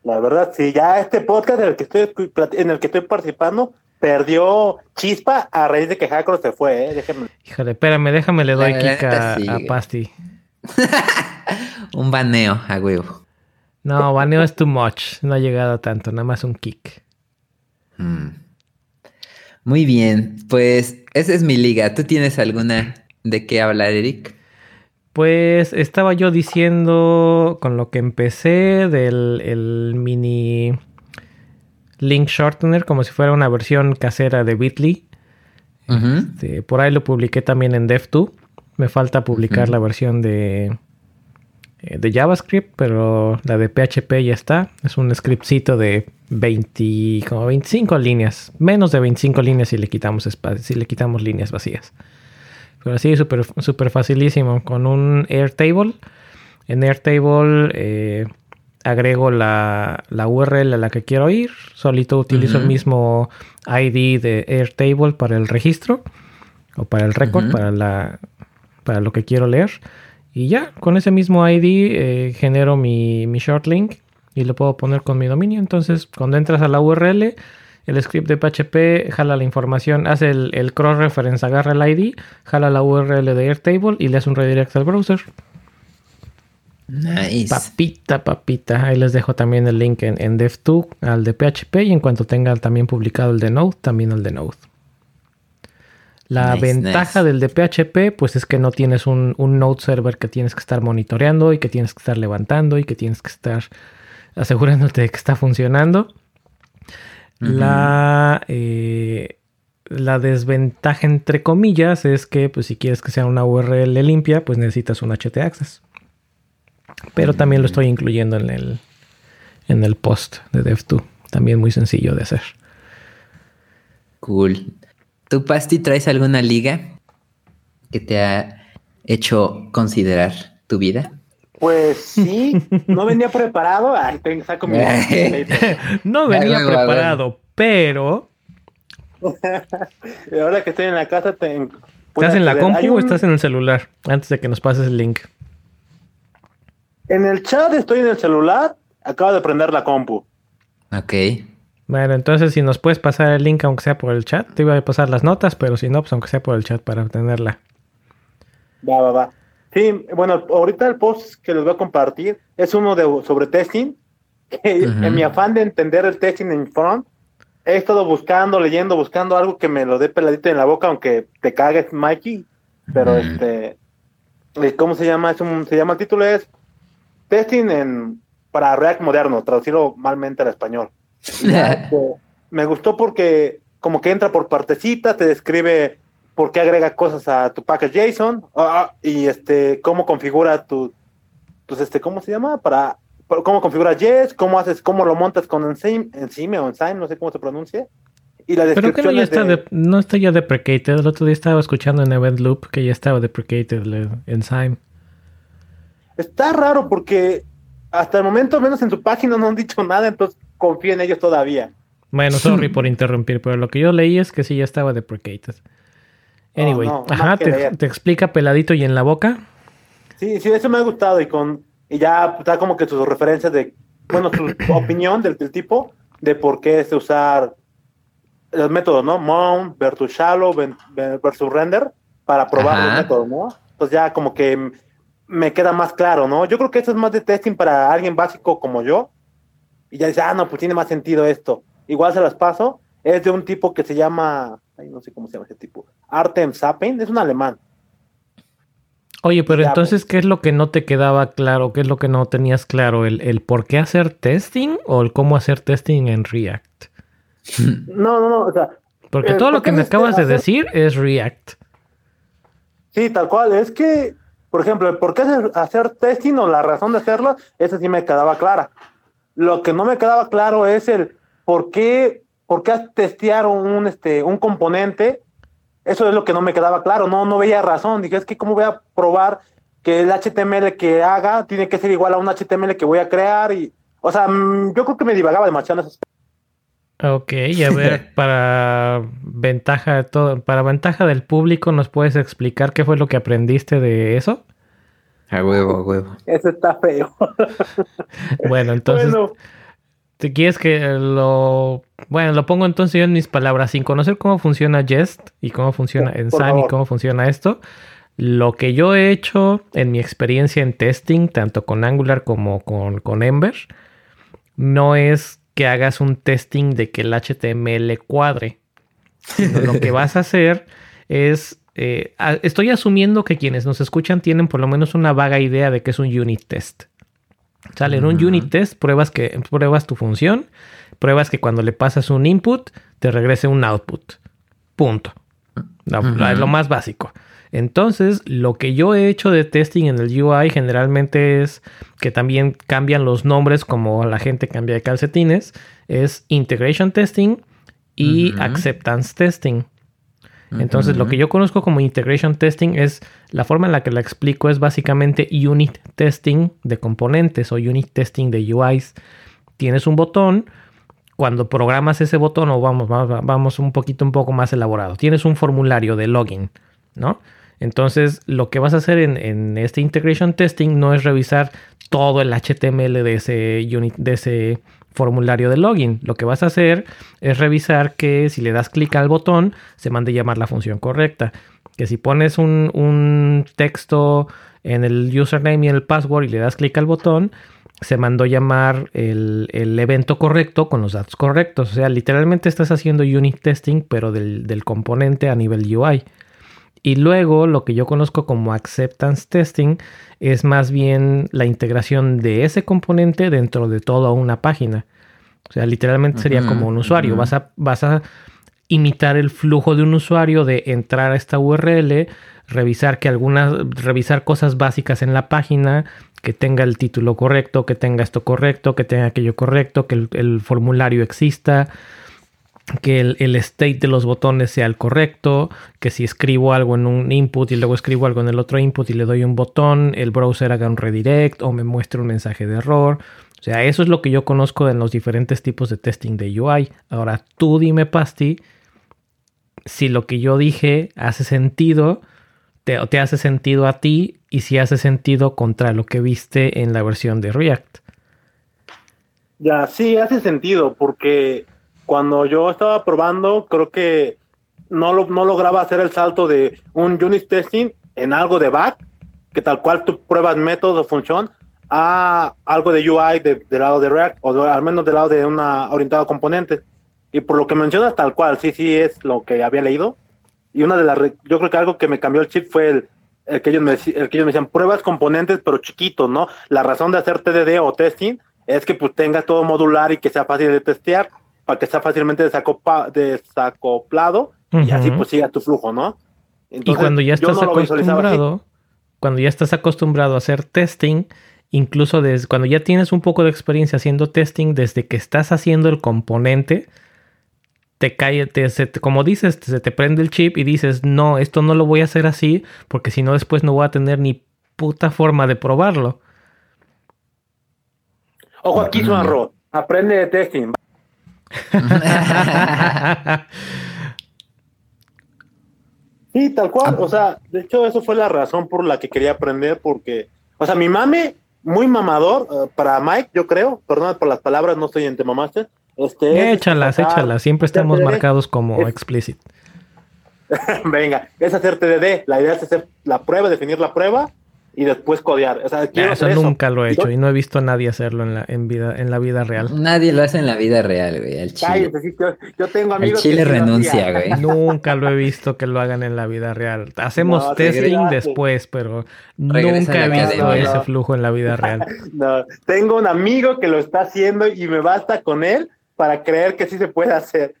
La verdad, sí, ya este podcast en el que estoy, en el que estoy participando perdió chispa a raíz de que Jacro se fue, ¿eh? Déjame. Híjole, espérame, déjame le doy kick a, a Pasti. un baneo a huevo. No, baneo es too much. No ha llegado tanto, nada más un kick. Mm. Muy bien, pues esa es mi liga. ¿Tú tienes alguna de qué hablar, Eric? Pues estaba yo diciendo con lo que empecé del el mini link shortener, como si fuera una versión casera de Bitly. Este, por ahí lo publiqué también en Dev2. Me falta publicar la versión de, eh, de JavaScript, pero la de PHP ya está. Es un scriptcito de 20, como 25 líneas. Menos de 25 líneas si le quitamos si le quitamos líneas vacías. Pero así, súper super facilísimo. Con un Airtable. En Airtable eh, agrego la, URL a la que quiero ir. Solito utilizo el mismo ID de Airtable para el registro. O para el record, para la, para lo que quiero leer. Y ya, con ese mismo ID eh, genero mi, short link y lo puedo poner con mi dominio. Entonces, cuando entras a la URL, el script de PHP jala la información, hace el, cross-reference, agarra el ID, jala la URL de Airtable y le hace un redirect al browser. Nice. Papita, papita. Ahí les dejo también el link en, en Dev2 al de PHP y en cuanto tenga también publicado el de Node, también el de Node. La ventaja del de PHP, pues es que no tienes un, node server que tienes que estar monitoreando y que tienes que estar levantando y que tienes que estar asegurándote de que está funcionando. La, eh, la desventaja, entre comillas, es que pues, si quieres que sea una URL limpia, pues necesitas un HT Access. Pero también lo estoy incluyendo en el, en el post de Dev2. También muy sencillo de hacer. Cool. ¿Tú, Pasti, traes alguna liga que te ha hecho considerar tu vida? Pues sí, no venía preparado. Ay, saco mi... no venía preparado, pero. Ahora que estoy en la casa, te... ¿estás en la compu o estás en el celular? Antes de que nos pases el link. En el chat estoy en el celular. Acabo de prender la compu. Ok. Bueno, entonces si nos puedes pasar el link aunque sea por el chat, te iba a pasar las notas, pero si no, pues aunque sea por el chat para obtenerla. Va, va, va. Sí, bueno, ahorita el post que les voy a compartir es uno de sobre testing. En mi afán de entender el testing en front, he estado buscando, leyendo, buscando algo que me lo dé peladito en la boca, aunque te cagues, Mikey. Pero este, eh, ¿cómo se llama? Es un, se llama el título es Testing en para React moderno, traducirlo malmente al español. Este, me gustó porque como que entra por partecitas, te describe por qué agrega cosas a tu package JSON ah, ah, y este cómo configura tu, pues este, ¿cómo se llama? Para, cómo configura Jest, cómo haces, cómo lo montas con Encime, o Enzyme, no sé cómo se pronuncia. Y la descripción Pero que no, ya está no está ya deprecated. El otro día estaba escuchando en Event Loop que ya estaba deprecated Enzyme. Está raro porque hasta el momento, menos en tu página, no han dicho nada, entonces confío en ellos todavía. Bueno, sorry por interrumpir, pero lo que yo leí es que sí ya estaba deprecated. Anyway, ajá, te, te, explica peladito y en la boca. Sí, sí, eso me ha gustado y con y ya está como que sus referencias de, bueno, su opinión del, tipo de por qué es usar los métodos, ¿no? Mount versus shallow versus render para probar los métodos, ¿no? Entonces ya como que me queda más claro, ¿no? Yo creo que eso es más de testing para alguien básico como yo. Y ya dice, ah, no, pues tiene más sentido esto. Igual se las paso. Es de un tipo que se llama, ay, no sé cómo se llama ese tipo, Artem Sapin, es un alemán. Oye, pero entonces, ¿qué es lo que no te quedaba claro? ¿Qué es lo que no tenías claro? ¿El, el por qué hacer testing o el cómo hacer testing en React? No, no, no, o sea... Porque todo lo que me acabas de decir es React. Sí, tal cual. Es que, por ejemplo, el por qué hacer testing o la razón de hacerlo, esa sí me quedaba clara. Lo que no me quedaba claro es el por qué, por qué testear un, este, un componente eso es lo que no me quedaba claro, no, no veía razón. Dije, es que cómo voy a probar que el HTML que haga tiene que ser igual a un HTML que voy a crear y, o sea, mm, yo creo que me divagaba demasiado en esos Ok, y a ver, para ventaja de todo, para ventaja del público, ¿nos puedes explicar qué fue lo que aprendiste de eso? A huevo, a huevo. Eso está feo. bueno, entonces, ¿te quieres que lo bueno, lo pongo entonces yo en mis palabras, sin conocer cómo funciona Jest y cómo funciona Ensign y cómo funciona esto. Lo que yo he hecho en mi experiencia en testing, tanto con Angular como con, con Ember, no es que hagas un testing de que el HTML cuadre. lo que vas a hacer es eh, estoy asumiendo que quienes nos escuchan tienen por lo menos una vaga idea de que es un unit test. Sale en un unit test, pruebas, que, pruebas tu función pruebas que cuando le pasas un input, te regrese un output. Punto. Es lo más básico. Entonces, lo que yo he hecho de testing en el UI generalmente es que también cambian los nombres como la gente cambia de calcetines. Es integration testing y acceptance testing. Entonces, lo que yo conozco como integration testing es la forma en la que la explico es básicamente unit testing de componentes o unit testing de UIs. Tienes un botón, cuando programas ese botón, o vamos, vamos un poquito un poco más elaborado, tienes un formulario de login, ¿no? Entonces, lo que vas a hacer en, este integration testing no es revisar todo el HTML de ese, unit, de ese formulario de login. Lo que vas a hacer es revisar que si le das clic al botón, se mande llamar la función correcta. Que si pones un, un texto en el username y en el password y le das clic al botón, se mandó llamar el, evento correcto con los datos correctos. O sea, literalmente estás haciendo unit testing, pero del, componente a nivel UI. Y luego lo que yo conozco como acceptance testing es más bien la integración de ese componente dentro de toda una página. O sea, literalmente sería como un usuario. vas, a, vas a imitar el flujo de un usuario de entrar a esta URL, revisar que algunas, revisar cosas básicas en la página, que tenga el título correcto, que tenga esto correcto, que tenga aquello correcto, que el, formulario exista, que el, state de los botones sea el correcto, que si escribo algo en un input y luego escribo algo en el otro input y le doy un botón, el browser haga un redirect o me muestre un mensaje de error. O sea, eso es lo que yo conozco en los diferentes tipos de testing de UI. Ahora tú dime, Pasti, si lo que yo dije hace sentido te, te hace sentido a ti y si hace sentido contra lo que viste en la versión de React. Ya, sí, hace sentido, porque cuando yo estaba probando, creo que no, lo, no lograba hacer el salto de un unit testing en algo de back, que tal cual tú pruebas método o función, a algo de UI del lado de React, o al menos del lado de una orientada a componentes. Y por lo que mencionas, tal cual, sí, sí, es lo que había leído. Y una de las, yo creo que algo que me cambió el chip fue el, el que, ellos me, el que ellos me decían, pruebas componentes pero chiquitos, ¿no? La razón de hacer TDD o testing es que pues tenga todo modular y que sea fácil de testear, para que sea fácilmente desacoplado y así pues siga tu flujo, ¿no? y cuando ya estás acostumbrado, cuando ya estás acostumbrado a hacer testing, incluso desde cuando ya tienes un poco de experiencia haciendo testing, desde que estás haciendo el componente, te cae, te, como dices, se te prende el chip y dices, no, esto no lo voy a hacer así, porque si no después no voy a tener ni puta forma de probarlo. Ojo aquí, Suarro, aprende de testing. Sí, tal cual, o sea, de hecho eso fue la razón por la que quería aprender, porque, o sea, mi mame, muy mamador, eh, para Mike, yo creo, perdón por las palabras, no estoy en tema master, este, échalas, échalas. Siempre estamos marcados como explicit. Venga, es hacer TDD. La idea es hacer la prueba, definir la prueba y después codear. eso, nunca lo he hecho y no he visto a nadie hacerlo en la, en vida, en la vida real. Nadie lo hace en la vida real, güey. El chile. yo, tengo amigos el chile renuncia, güey. Nunca lo he visto que lo hagan en la vida real. Hacemos testing después, pero nunca he visto ese flujo en la vida real. no, tengo un amigo que lo está haciendo y me basta con él para creer que sí se puede hacer.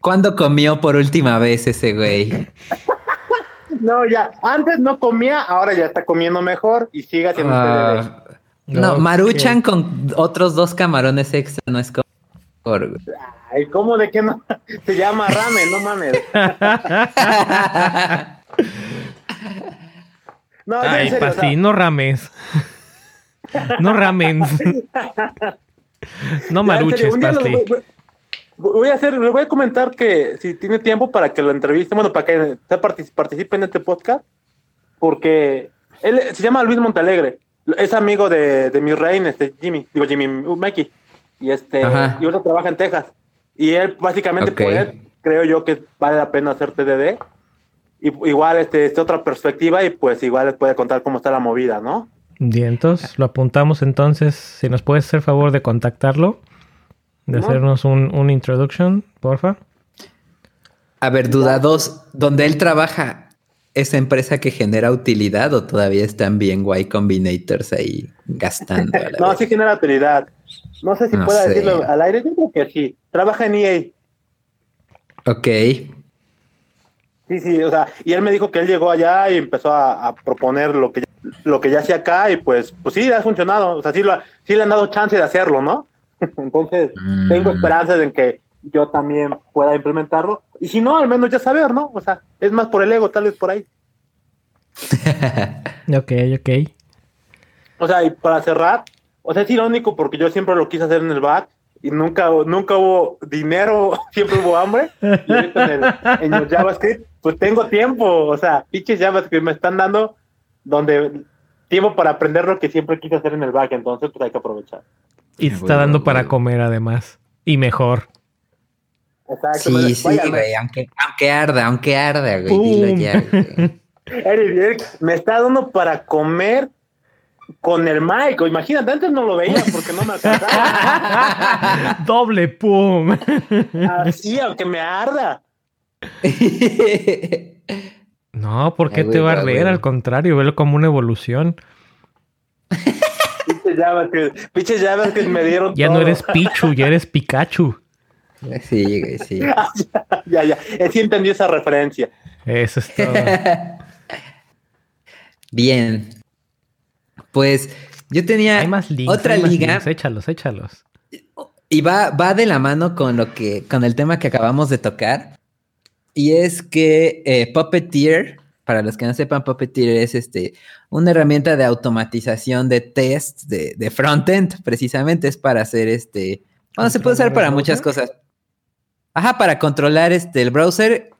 ¿Cuándo comió por última vez ese güey? no, ya, antes no comía, ahora ya está comiendo mejor y sigue haciendo uh, No, Maruchan con otros dos camarones extra no es como Ay, ¿cómo de qué no? Se llama ramen, no mames. no, Ay, serio, no rames. no ramen. No maruches, Pasti. Voy a hacer, le voy a comentar que si tiene tiempo para que lo entreviste, bueno, para que participe en este podcast, porque él se llama Luis Montalegre, es amigo de, de mi rey, este Jimmy, digo Jimmy Meki, y este, y otro trabaja en Texas, y él básicamente creo yo que vale la pena hacer TDD, y igual este, es otra perspectiva y pues igual les puede contar cómo está la movida, ¿no? entonces lo apuntamos entonces. Si nos puedes hacer favor de contactarlo, de hacernos un, un introduction, porfa. A ver, duda dos, ¿dónde él trabaja, esa empresa que genera utilidad o todavía están bien Y Combinators ahí gastando? no, sí genera utilidad. No sé si pueda decirlo al aire, yo creo que sí. Trabaja en EA. Ok. Sí, sí, o sea, y él me dijo que él llegó allá y empezó a, proponer lo que, lo que ya hacía acá y pues, pues sí, ha funcionado, o sea, sí, lo, sí le han dado chance de hacerlo, ¿no? Entonces, tengo mm. esperanzas en que yo también pueda implementarlo. Y si no, al menos ya saber, ¿no? O sea, es más por el ego, tal vez por ahí. ok, ok. O sea, y para cerrar, o sea, es irónico porque yo siempre lo quise hacer en el back y nunca, nunca hubo dinero, siempre hubo hambre. Y ahorita en, el, en JavaScript pues tengo tiempo, o sea, pinches que me están dando donde tiempo para aprender lo que siempre quise hacer en el back, entonces pues hay que aprovechar. Y te está dando para comer además, y mejor. Exacto. Sí, sí, güey, aunque, aunque arda, aunque arda, güey, dilo ya. Eric, me está dando para comer con el mic. Imagínate, antes no lo veía porque no me alcanzaba. Doble pum. Así, aunque me arda. no, ¿por qué te va a arder? Al contrario, velo como una evolución. Pinches llaves que, me dieron. Ya no eres Pichu, ya eres Pikachu. Sí, sí. ya, ya. Sí entendí esa referencia. Eso es todo. Bien. Pues yo tenía otra liga. Échalos, échalos. Y va, va de la mano con lo que, con el tema que acabamos de tocar. Y es que eh, Puppeteer, para los que no sepan, Puppeteer es este, una herramienta de automatización de test de, de frontend, precisamente es para hacer este. Bueno, se puede usar para muchas cosas. Ajá, para controlar este, el browser.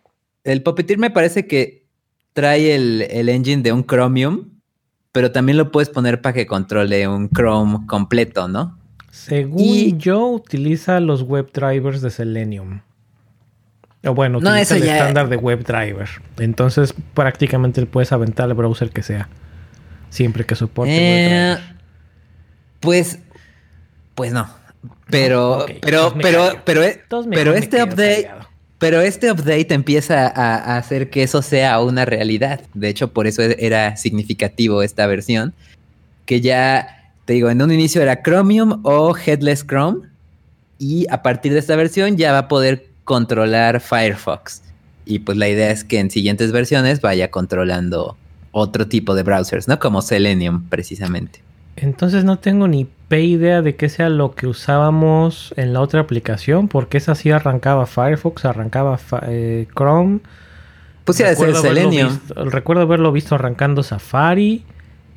El Puppeteer me parece que trae el, el engine de un Chromium, pero también lo puedes poner para que controle un Chrome completo, ¿no? Según yo, utiliza los WebDrivers de Selenium. O bueno, no, utiliza el estándar de WebDriver. Entonces, prácticamente puedes aventar el browser que sea. Siempre que soporte eh, Pues, pues no. Pero, pero, pero, pero, pero, este update. Pero este update empieza a, hacer que eso sea una realidad. De hecho, por eso era significativo esta versión. Que ya te digo, en un inicio era Chromium o Headless Chrome. Y a partir de esta versión ya va a poder controlar Firefox. Y pues la idea es que en siguientes versiones vaya controlando otro tipo de browsers, ¿no? Como Selenium, precisamente. Entonces no tengo ni idea de qué sea lo que usábamos en la otra aplicación, porque esa sí arrancaba Firefox, arrancaba eh, Chrome. Pues sí, ser Selenium. recuerdo haberlo visto arrancando Safari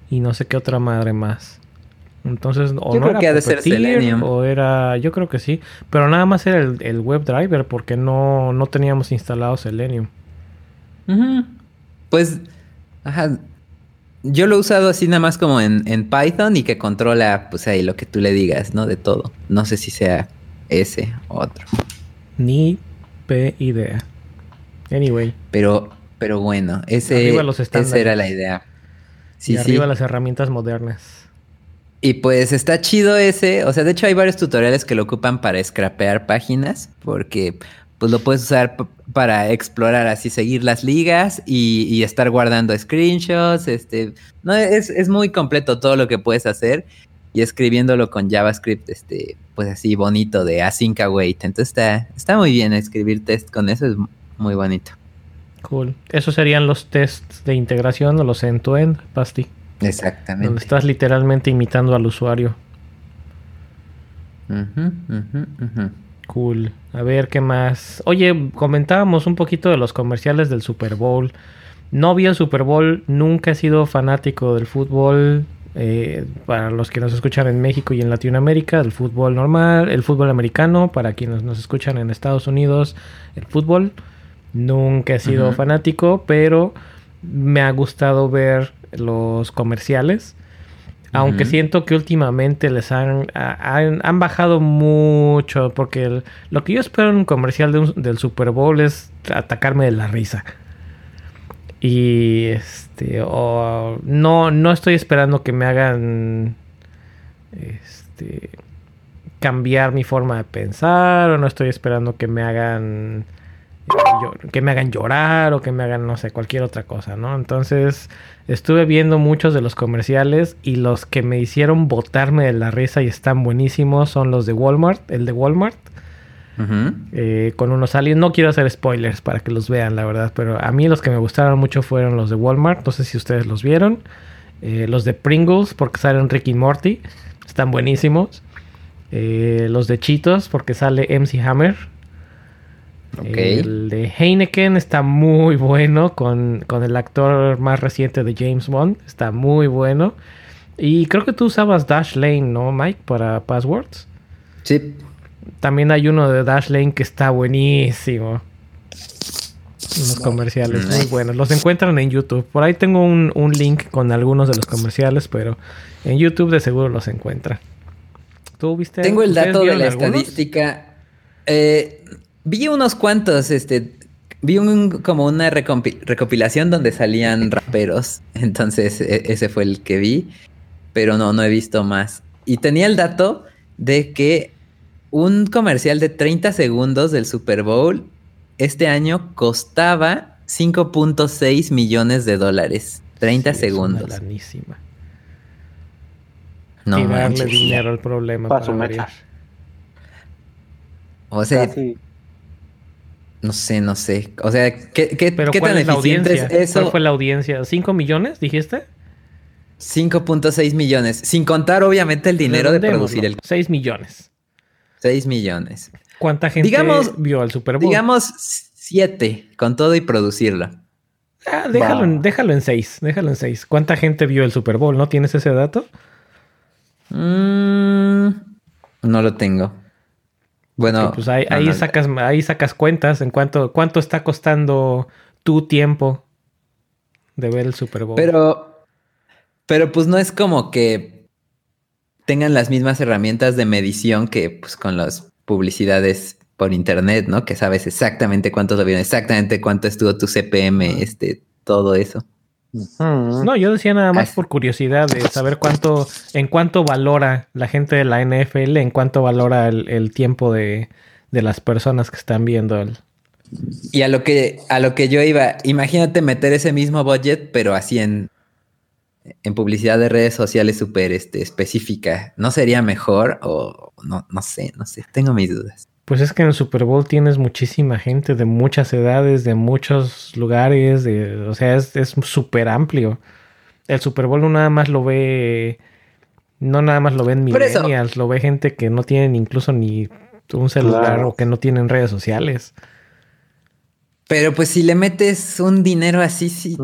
y no sé qué otra madre más. Entonces, o yo no creo que ha de ser Selenium. O era, yo creo que sí. Pero nada más era el, el WebDriver porque no, no teníamos instalado Selenium. Pues, ajá. Yo lo he usado así nada más como en, en, Python y que controla, pues ahí lo que tú le digas, ¿no? De todo. No sé si sea ese o otro. Ni P idea. Anyway. Pero, pero bueno, ese, esa era la idea. Sí, y arriba las herramientas modernas. Y pues está chido ese. O sea, de hecho hay varios tutoriales que lo ocupan para scrapear páginas. Porque pues lo puedes usar para explorar así, seguir las ligas y, estar guardando screenshots. Este, no, es, es, muy completo todo lo que puedes hacer. Y escribiéndolo con JavaScript, este, pues así bonito de async await. Entonces está, está muy bien escribir test con eso, es muy bonito. Cool. Esos serían los tests de integración o los end-to-end, Pasti. Exactamente. Donde estás literalmente imitando al usuario. Cool. A ver qué más. Oye, comentábamos un poquito de los comerciales del Super Bowl. No vi el Super Bowl, nunca he sido fanático del fútbol. Eh, para los que nos escuchan en México y en Latinoamérica, el fútbol normal, el fútbol americano, para quienes nos escuchan en Estados Unidos, el fútbol. Nunca he sido fanático, pero me ha gustado ver los comerciales. Aunque siento que últimamente les han, han, bajado mucho. Porque lo que yo espero en un comercial del Super Bowl es atacarme de la risa. Y este. no, no estoy esperando que me hagan. Este. Cambiar mi forma de pensar. O no estoy esperando que me hagan que me hagan llorar o que me hagan, no sé, cualquier otra cosa, ¿no? Entonces estuve viendo muchos de los comerciales y los que me hicieron botarme de la risa y están buenísimos son los de Walmart, el de Walmart. Eh, con unos aliens. No quiero hacer spoilers para que los vean, la verdad, pero a mí los que me gustaron mucho fueron los de Walmart. No sé si ustedes los vieron. Eh, los de Pringles, porque salen Ricky Morty, están buenísimos. Eh, los de Cheetos, porque sale MC Hammer. El de Heineken está muy bueno con, el actor más reciente de James Bond. Está muy bueno. Y creo que tú usabas Dashlane, ¿no, Mike? Para passwords. Sí. También hay uno de Dashlane que está buenísimo. Unos comerciales muy buenos. Los encuentran en YouTube. Por ahí tengo un, un, link con algunos de los comerciales, pero en YouTube de seguro los encuentra. ¿Tú viste? Tengo el dato de la estadística. Eh, Vi unos cuantos, este, vi un, como una recopilación donde salían raperos, entonces e, ese fue el que vi, pero no, no he visto más. Y tenía el dato de que un comercial de 30 segundos del Super Bowl este año costaba 5.6 millones de dólares. 30 segundos. Es No, y darle dinero al problema para, para O sea, no sé, no sé. O sea, ¿qué, qué, ¿Pero ¿qué tan eficiente es eso? ¿Cuál fue la audiencia? ¿5 millones, dijiste? 5.6 millones. Sin contar, obviamente, el dinero de producir el. 6 millones. 6 millones. ¿Cuánta gente vio al Super Bowl? Digamos 7, con todo y producirlo. Ah, déjalo, en, déjalo en 6. Déjalo en 6. ¿Cuánta gente vio el Super Bowl? ¿No tienes ese dato? Mm, no lo tengo. Bueno, pues ahí, sacas, ahí sacas cuentas en cuánto, cuánto está costando tu tiempo de ver el Super Bowl. Pero, pero pues no es como que tengan las mismas herramientas de medición que pues con las publicidades por internet, ¿no? Que sabes exactamente cuánto lo vieron, exactamente cuánto estuvo tu CPM, este, todo eso. No, yo decía nada más por curiosidad de saber cuánto, en cuánto valora la gente de la NFL, en cuánto valora el, tiempo de, las personas que están viendo el. Y a lo que a lo que yo iba, imagínate meter ese mismo budget, pero así en en publicidad de redes sociales súper este, específica, ¿no sería mejor? O no, no sé, no sé, tengo mis dudas. Pues es que en el Super Bowl tienes muchísima gente de muchas edades, de muchos lugares, de, o sea, es súper amplio. El Super Bowl no nada más lo ve, no nada más lo ven millennials, lo ve gente que no tienen incluso ni un celular o que no tienen redes sociales. Pero pues si le metes un dinero así, sí,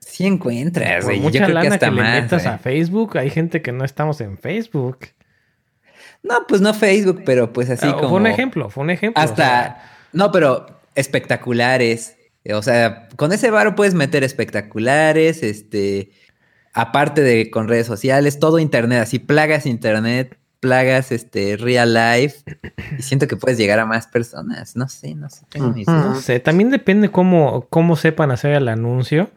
sí encuentras. Por mucha lana que, le metas a Facebook, hay gente que no estamos en Facebook. No, pues no Facebook, pero pues así como. Fue un ejemplo, fue un ejemplo. Hasta. No, pero espectaculares. O sea, con ese varo puedes meter espectaculares, este. Aparte de con redes sociales, todo internet, así plagas internet, plagas este real life y siento que puedes llegar a más personas. No sé, no sé. no sé, también depende cómo, cómo sepan hacer el anuncio,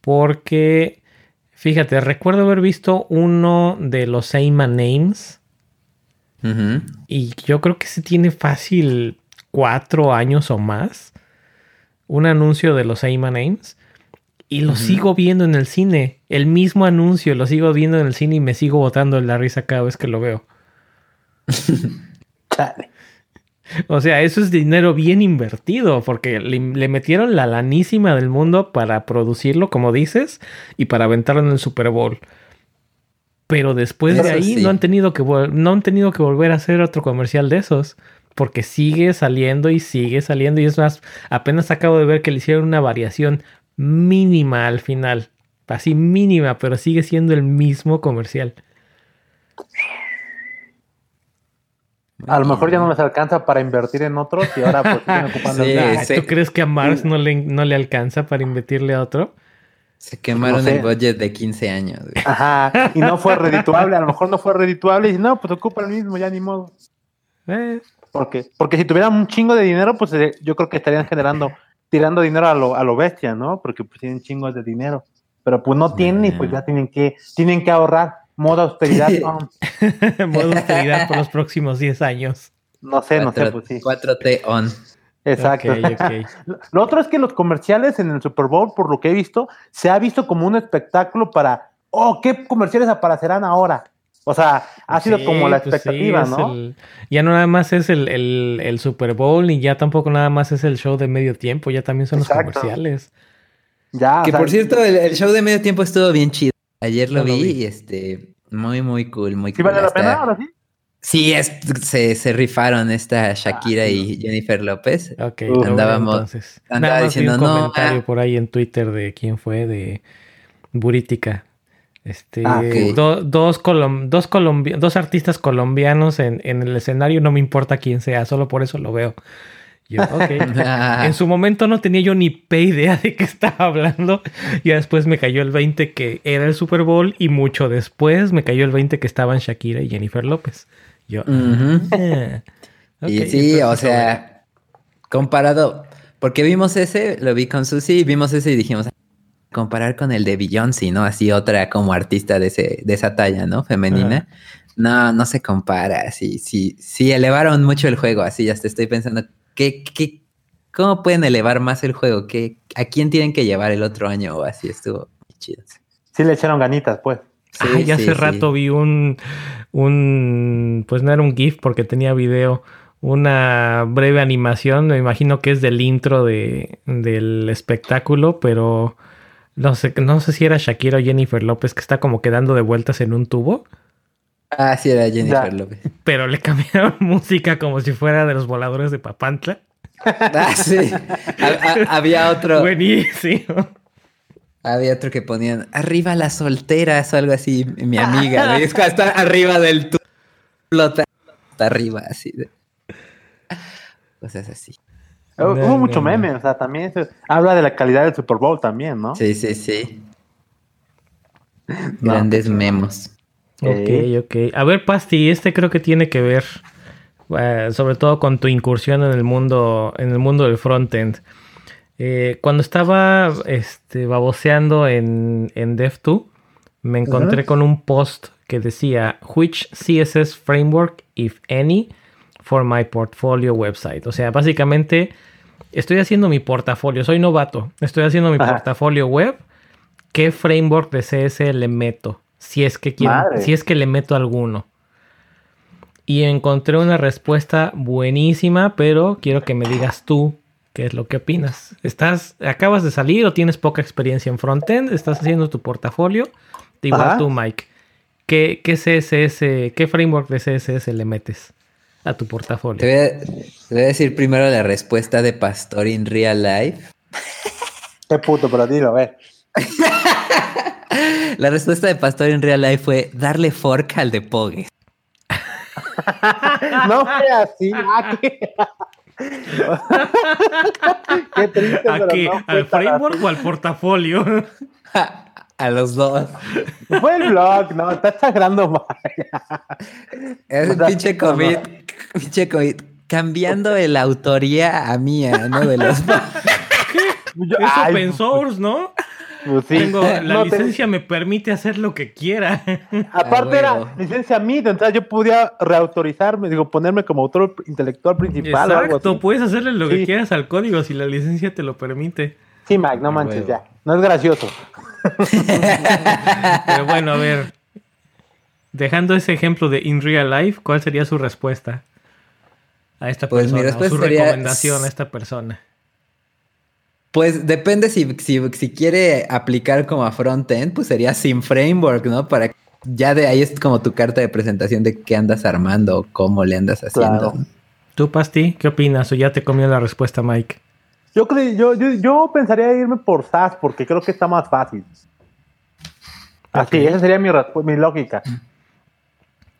porque fíjate, recuerdo haber visto uno de los Seyman Names y yo creo que se tiene fácil cuatro años o más un anuncio de los Seyman Names. Y lo sigo viendo en el cine. El mismo anuncio lo sigo viendo en el cine y me sigo botando la risa cada vez que lo veo. O sea, eso es dinero bien invertido, porque le, metieron la lanísima del mundo para producirlo, como dices, y para aventarlo en el Super Bowl. Pero después de ahí no, han tenido que no han tenido que volver a hacer otro comercial de esos. Porque sigue saliendo y sigue saliendo. Y es más, apenas acabo de ver que le hicieron una variación mínima al final. Así mínima, pero sigue siendo el mismo comercial. A lo mejor ya no les alcanza para invertir en otros y ahora pues están ocupando sí, ¿Tú crees que a Mars no le, no le alcanza para invertirle a otro? Se quemaron el budget de 15 años. Ajá, y no fue redituable, a lo mejor no fue redituable y no, pues ocupa el mismo, ya ni modo. Eh. Porque, porque si tuvieran un chingo de dinero, pues eh, yo creo que estarían generando, tirando dinero a lo, a lo bestia, ¿no? Porque pues tienen chingos de dinero. Pero pues no tienen y pues ya tienen que, tienen que ahorrar. Modo austeridad on. Modo austeridad por los próximos 10 años. No sé, no sé, pues sí. 4T on. Exacto. lo otro es que los comerciales en el Super Bowl, por lo que he visto, se ha visto como un espectáculo para, oh, ¿qué comerciales aparecerán ahora? O sea, ha sido como la pues expectativa, ¿no? ya no nada más es el, Super Bowl y ya tampoco nada más es el show de medio tiempo, ya también son los comerciales. Ya. Que por cierto, el, show de medio tiempo estuvo bien chido. Ayer lo, vi, y este, muy, muy cool, muy ¿Sí vale la pena ahora sí? Sí, es, se, se, rifaron esta Shakira y ah, Jennifer López. Ok, andábamos. Entonces. Andaba diciendo, un comentario ah". por ahí en Twitter de quién fue, de Burítica. Este, ah, dos, dos, dos, dos artistas colombianos en, en, el escenario, no me importa quién sea, solo por eso lo veo. Yo, en su momento no tenía yo ni pe idea de qué estaba hablando. Y después me cayó el 20 que era el Super Bowl. Y mucho después me cayó el 20 que estaban Shakira y Jennifer López. Yo. Ah, y sí, o sea, comparado. Porque vimos ese, lo vi con Susi, vimos ese y dijimos, comparar con el de Beyoncé, ¿no? Así otra como artista de, ese, de esa talla, ¿no? Femenina. No, no se compara. Sí, sí, sí, elevaron mucho el juego. Así ya te estoy pensando ¿Qué, qué, cómo pueden elevar más el juego? ¿Qué, ¿A quién tienen que llevar el otro año o así? Estuvo chido. Sí le echaron ganitas, pues. Sí, ya hace rato vi un, un, pues no era un GIF porque tenía video, una breve animación, me imagino que es del intro de, del espectáculo, pero no sé, no sé si era Shakira o Jennifer López que está como quedando de vueltas en un tubo. Ah, sí, era Jennifer López. Pero le cambiaron música como si fuera de los voladores de Papantla. Ah, sí. había otro. Buenísimo. Había otro que ponían arriba las solteras o algo así, mi amiga. está arriba del tubo. Está arriba, así. Cosas así. Hubo mucho meme, o sea, también habla de la calidad del Super Bowl también, ¿no? Sí, sí, sí. Grandes pues, memos. Ok, ok. A ver, Pasti, este creo que tiene que ver, eh, sobre todo con tu incursión en el mundo, en el mundo del frontend. Eh, cuando estaba este, baboseando en, en Dev2, me encontré con un post que decía, which CSS framework, if any, for my portfolio website. O sea, básicamente estoy haciendo mi portafolio, soy novato, estoy haciendo mi portafolio web ¿qué framework de CS le meto? Si es que quiero, si es que le meto alguno. Y encontré una respuesta buenísima, pero quiero que me digas tú qué es lo que opinas. ¿Estás, acabas de salir o tienes poca experiencia en frontend? ¿Estás haciendo tu portafolio? Igual tú, Mike. ¿Qué, ¿Qué, CSS, qué framework de CSS le metes a tu portafolio? Te voy a, decir primero la respuesta de Pastor in real life. Qué puto, pero dilo, a ver. la respuesta de Pastor in real life fue darle fork al de Pogue. no fue así. Qué triste. ¿A qué? ¿Al framework o al portafolio? A los dos. Fue el blog, no, está exagerando más. Es un pinche COVID, pinche COVID, cambiando la autoría a mía, ¿no? De los. es open source, ¿no? Pues Tengo, la licencia me permite hacer lo que quiera. Aparte era licencia MIT, entonces yo podía reautorizarme, digo, ponerme como autor intelectual principal. Exacto, puedes hacerle lo que quieras al código si la licencia te lo permite. Sí, Mike, no manches ya. No es gracioso. Pero bueno, a ver. Dejando ese ejemplo de in real life, ¿cuál sería su respuesta a esta pues persona? Mi respuesta su recomendación a esta persona. Pues depende si, si, quiere aplicar como a frontend, pues sería sin framework, ¿no? Para ya de ahí es como tu carta de presentación de qué andas armando, cómo le andas haciendo. ¿Tú, Pasti, qué opinas? ¿O ya te comió la respuesta, Mike? Yo, creo, yo, yo, yo pensaría irme por SAS porque creo que está más fácil. Así, esa sería mi, mi lógica.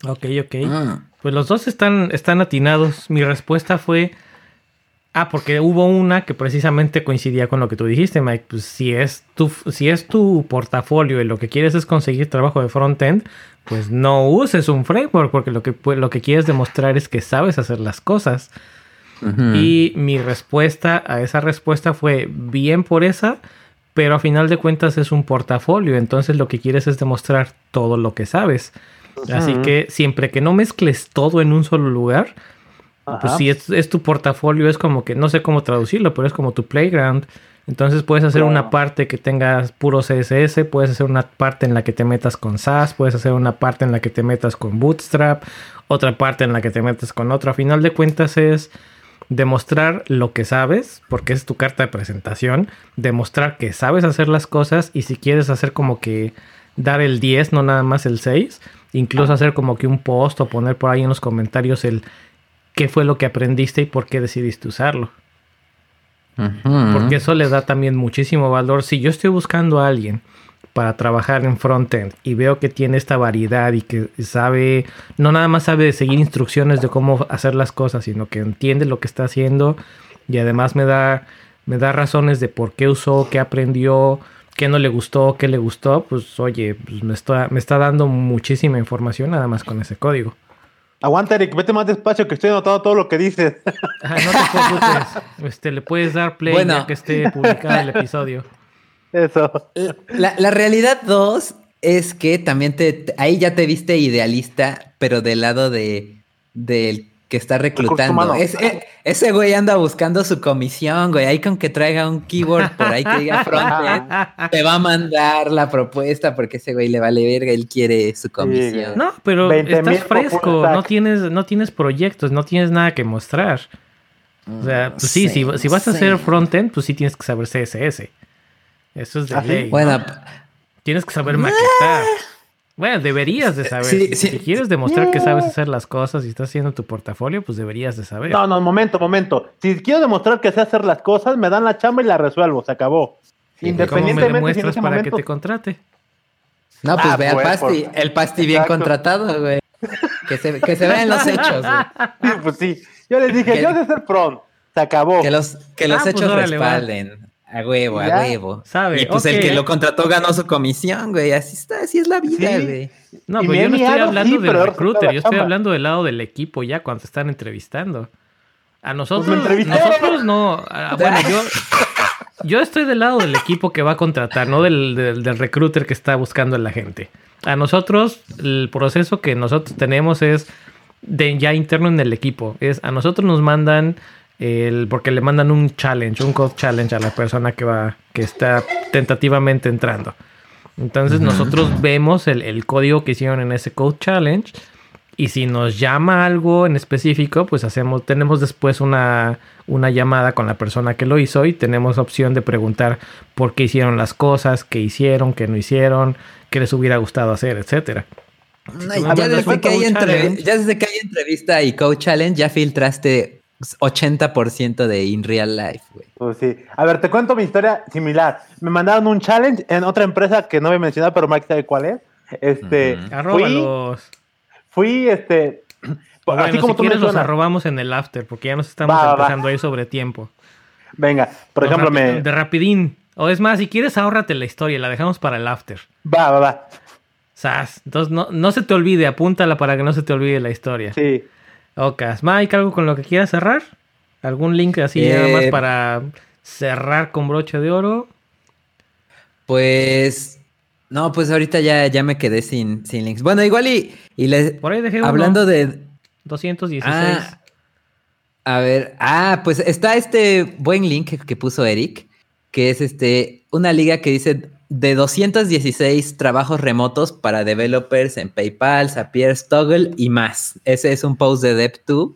Ok, ok. Ah. Pues los dos están, están atinados. Mi respuesta fue Ah, porque hubo una que precisamente coincidía con lo que tú dijiste, Mike. Pues si es tu, si es tu portafolio y lo que quieres es conseguir trabajo de frontend, pues no uses un framework, porque lo que, lo que quieres demostrar es que sabes hacer las cosas. Y mi respuesta a esa respuesta fue bien por esa, pero a final de cuentas es un portafolio, entonces lo que quieres es demostrar todo lo que sabes. Así que siempre que no mezcles todo en un solo lugar, pues si es, tu portafolio, es como que, no sé cómo traducirlo, pero es como tu playground. Entonces puedes hacer una parte que tengas puro CSS, puedes hacer una parte en la que te metas con SAS, puedes hacer una parte en la que te metas con Bootstrap, otra parte en la que te metas con otra. A final de cuentas es demostrar lo que sabes, porque es tu carta de presentación, demostrar que sabes hacer las cosas y si quieres hacer como que dar el 10, no nada más el 6, incluso hacer como que un post o poner por ahí en los comentarios el qué fue lo que aprendiste y por qué decidiste usarlo. Porque eso le da también muchísimo valor. Si yo estoy buscando a alguien para trabajar en frontend y veo que tiene esta variedad y que sabe, no nada más sabe seguir instrucciones de cómo hacer las cosas, sino que entiende lo que está haciendo y además me da, me da razones de por qué usó, qué aprendió, qué no le gustó, qué le gustó, pues oye, pues me, está, me está dando muchísima información nada más con ese código. Aguanta, Eric, vete más despacio que estoy anotando todo lo que dices. no te preocupes. Este, le puedes dar play ya que esté publicado el episodio. Eso. La, la realidad dos es que también te, ahí ya te viste idealista, pero del lado de del que está reclutando. Eh, ese güey anda buscando su comisión, güey. Ahí con que traiga un keyword por ahí que diga frontend, te va a mandar la propuesta porque ese güey le vale verga, él quiere su comisión. no, pero estás fresco, no tienes, no tienes proyectos, no tienes nada que mostrar. O sea, pues sí, si, vas a hacer frontend, pues sí tienes que saber CSS. Eso es de ¿Ah, ley. Bueno, tienes que saber maquetar. Bueno, deberías de saber. si, quieres demostrar que sabes hacer las cosas y estás haciendo tu portafolio, pues deberías de saber. No, no, momento, momento. Si quiero demostrar que sé hacer las cosas, me dan la chamba y la resuelvo, se acabó. Independientemente ¿Cómo me demuestras para que te contrate? No, pues ah, ve al pues, Pasti, pues, el Pasti bien contratado, güey. Que se, que se vean los hechos, güey. Sí, pues sí. Yo les dije, yo sé ser front. Se acabó. Que los, que los ah, pues hechos respalden. A huevo, a huevo. ¿Sabe? Y pues el que lo contrató ganó su comisión, güey. Así está, así es la vida, güey. No, pero yo no estoy hablando del recruiter, yo estoy hablando del lado del equipo ya cuando están entrevistando. A nosotros, pues nosotros no. bueno, yo, yo estoy del lado del equipo que va a contratar, no del, del, recruiter que está buscando a la gente. A nosotros, el proceso que nosotros tenemos es de ya interno en el equipo. Es a nosotros nos mandan el, porque le mandan un challenge, un code challenge a la persona que va, que está tentativamente entrando. Entonces nosotros vemos el, el, código que hicieron en ese Code Challenge y si nos llama algo en específico, pues hacemos, tenemos después una, una llamada con la persona que lo hizo y tenemos opción de preguntar por qué hicieron las cosas, qué hicieron, qué no hicieron, qué les hubiera gustado hacer, etcétera. ya, desde que hay entrevista y Code Challenge ya filtraste 80% de In Real Life, güey. Pues sí. A ver, te cuento mi historia similar. Me mandaron un challenge en otra empresa que no voy a mencionar, pero Mike sabe cuál es. Este, fui, este. Bueno, así como si tú quieres los arrobamos en el after, porque ya nos estamos empezando ahí sobre tiempo. Venga, por ejemplo, me. De rapidín. O es más, si quieres, ahórrate la historia, la dejamos para el after. Va, va, va. Sas. Entonces, no, no se te olvide, apúntala para que no se te olvide la historia. Sí. Ok. Mike, ¿algo con lo que quieras cerrar? ¿Algún link así nada más eh, para cerrar con broche de oro? Pues no, pues ahorita ya, ya me quedé sin, sin links. Bueno, igual y, y les... Por ahí dejé Hablando de... 216. Ah, a ver, ah, pues está este buen link que puso Eric, que es este una liga que dice de 216 trabajos remotos para developers en PayPal, Zapier, Toggle y más. Ese es un post de Dev2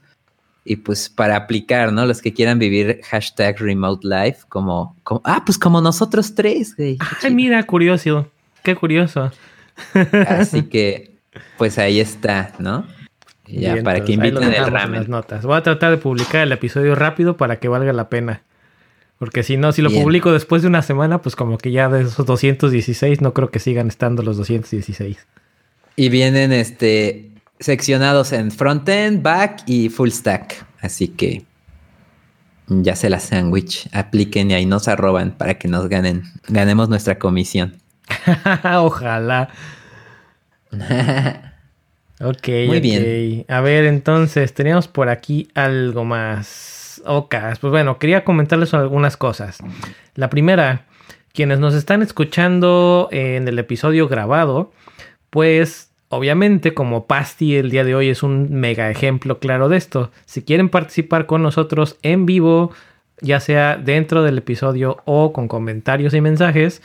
y pues para aplicar, ¿no? Los que quieran vivir hashtag remote life como, como ah, pues como nosotros tres, güey. Ay, mira, curioso. Qué curioso. Así que, pues ahí está, ¿no? Ya, para que inviten el ramen. Las notas. Voy a tratar de publicar el episodio rápido para que valga la pena. Porque si no, si lo publico después de una semana, pues como que ya de esos 216 no creo que sigan estando los 216. Y vienen este seccionados en frontend, back y full stack. Así que ya se la sandwich. Apliquen y ahí nos arroban para que nos ganen, ganemos nuestra comisión. Ojalá. ok, muy bien. A ver, entonces, teníamos por aquí algo más. Ok, pues bueno, quería comentarles algunas cosas. La primera, quienes nos están escuchando en el episodio grabado, pues obviamente como Pasti el día de hoy es un mega ejemplo claro de esto. Si quieren participar con nosotros en vivo, ya sea dentro del episodio o con comentarios y mensajes,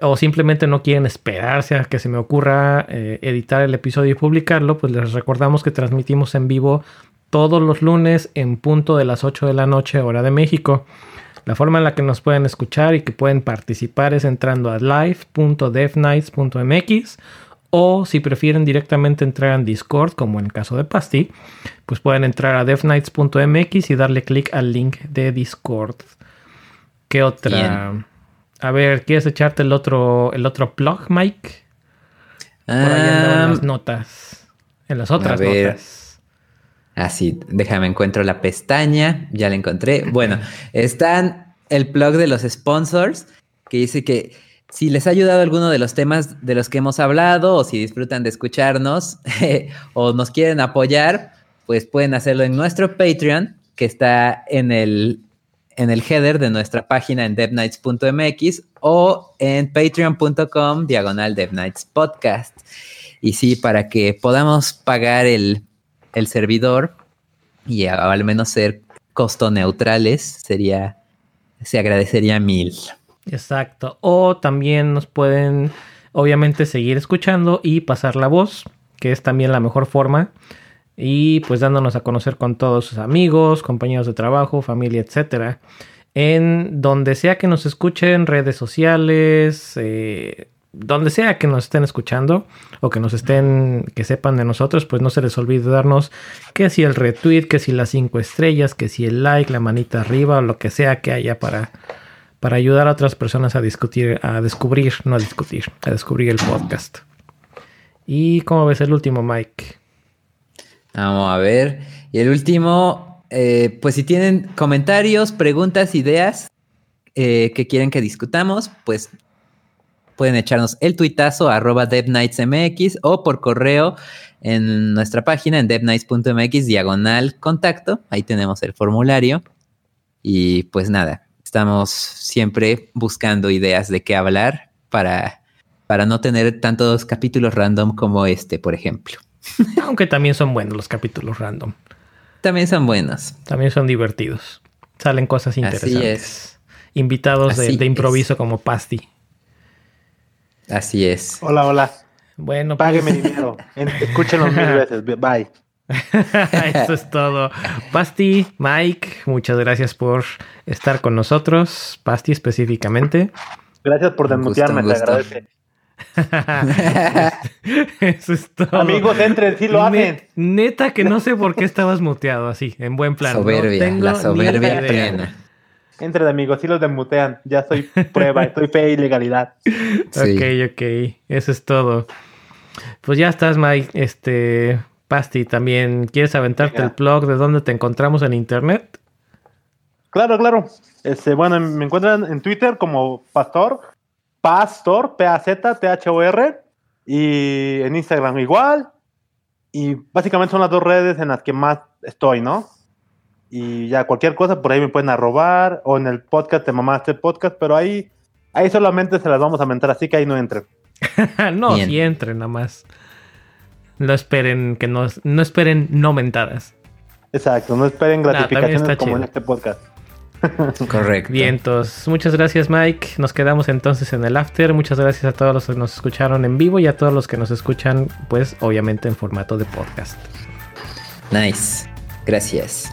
o simplemente no quieren esperarse a que se me ocurra eh, editar el episodio y publicarlo, pues les recordamos que transmitimos en vivo todos los lunes en punto de las 8 de la noche hora de México. La forma en la que nos pueden escuchar y que pueden participar es entrando a live.devnights.mx o si prefieren directamente entrar en Discord, como en el caso de Pasti, pues pueden entrar a devnights.mx y darle clic al link de Discord. ¿Qué otra? A ver, ¿quieres echarte el otro, el otro plug, Mike? Por ahí en las notas. En las otras notas. Así, déjame encuentro la pestaña. Ya la encontré. Bueno, están el plug de los sponsors que dice que si les ha ayudado alguno de los temas de los que hemos hablado o si disfrutan de escucharnos o nos quieren apoyar, pues pueden hacerlo en nuestro Patreon que está en el en el header de nuestra página en devnights.mx o en patreon.com diagonal devnights podcast. Y sí, para que podamos pagar el, servidor y al menos ser costo neutrales, sería, se agradecería mil. Exacto. O también nos pueden, obviamente, seguir escuchando y pasar la voz, que es también la mejor forma y pues dándonos a conocer con todos sus amigos, compañeros de trabajo, familia, etcétera. En donde sea que nos escuchen, redes sociales, eh, donde sea que nos estén escuchando o que nos estén, que sepan de nosotros, pues no se les olvide darnos que si el retweet, que si las cinco estrellas, que si el like, la manita arriba o lo que sea que haya para, para ayudar a otras personas a discutir, a descubrir, no a discutir, a descubrir el podcast. ¿Y cómo ves el último, Mike? Vamos a ver. Y el último, eh, pues si tienen comentarios, preguntas, ideas eh, que quieren que discutamos, pues pueden echarnos el tuitazo arroba devnightsmx o por correo en nuestra página en devnights.mx diagonal contacto. Ahí tenemos el formulario. Y pues nada, estamos siempre buscando ideas de qué hablar para, para no tener tantos capítulos random como este, por ejemplo. Aunque también son buenos los capítulos random. También son buenos. También son divertidos. Salen cosas interesantes. Invitados de, improviso como Pasti. Así es. Hola, hola. Bueno, págueme pues- dinero. Escúchenlo mil veces. Bye. Eso es todo. Pasti, Mike, muchas gracias por estar con nosotros. Pasti específicamente. Gracias por desmutearme, te agradece. Eso es todo. Amigos, entren, sí lo hacen. Neta que no sé por qué estabas muteado así, en buen plan. Soberbia, la soberbia plena. Entren, amigos, sí los desmutean. Ya soy prueba, estoy fe y legalidad. Ok, ok. Eso es todo. Pues ya estás, Mike. Este, Pasti, también, ¿quieres aventarte el blog de dónde te encontramos en internet? Claro, claro. Este, bueno, me encuentran en Twitter como Pastor, Pastor, P-A-Z-T-H-O-R, y en Instagram igual. Y básicamente son las dos redes en las que más estoy, ¿no? Y ya cualquier cosa por ahí me pueden arrobar, o en el podcast de Mamá este podcast, pero ahí, ahí solamente se las vamos a mentar, así que ahí no entren. no, si entren nada más. No esperen que no, no esperen no mentadas. Exacto, no esperen gratificaciones como en este podcast. Correcto. Vientos. Muchas gracias, Mike. Nos quedamos entonces en el after. Muchas gracias a todos los que nos escucharon en vivo y a todos los que nos escuchan, pues, obviamente en formato de podcast. Nice. Gracias.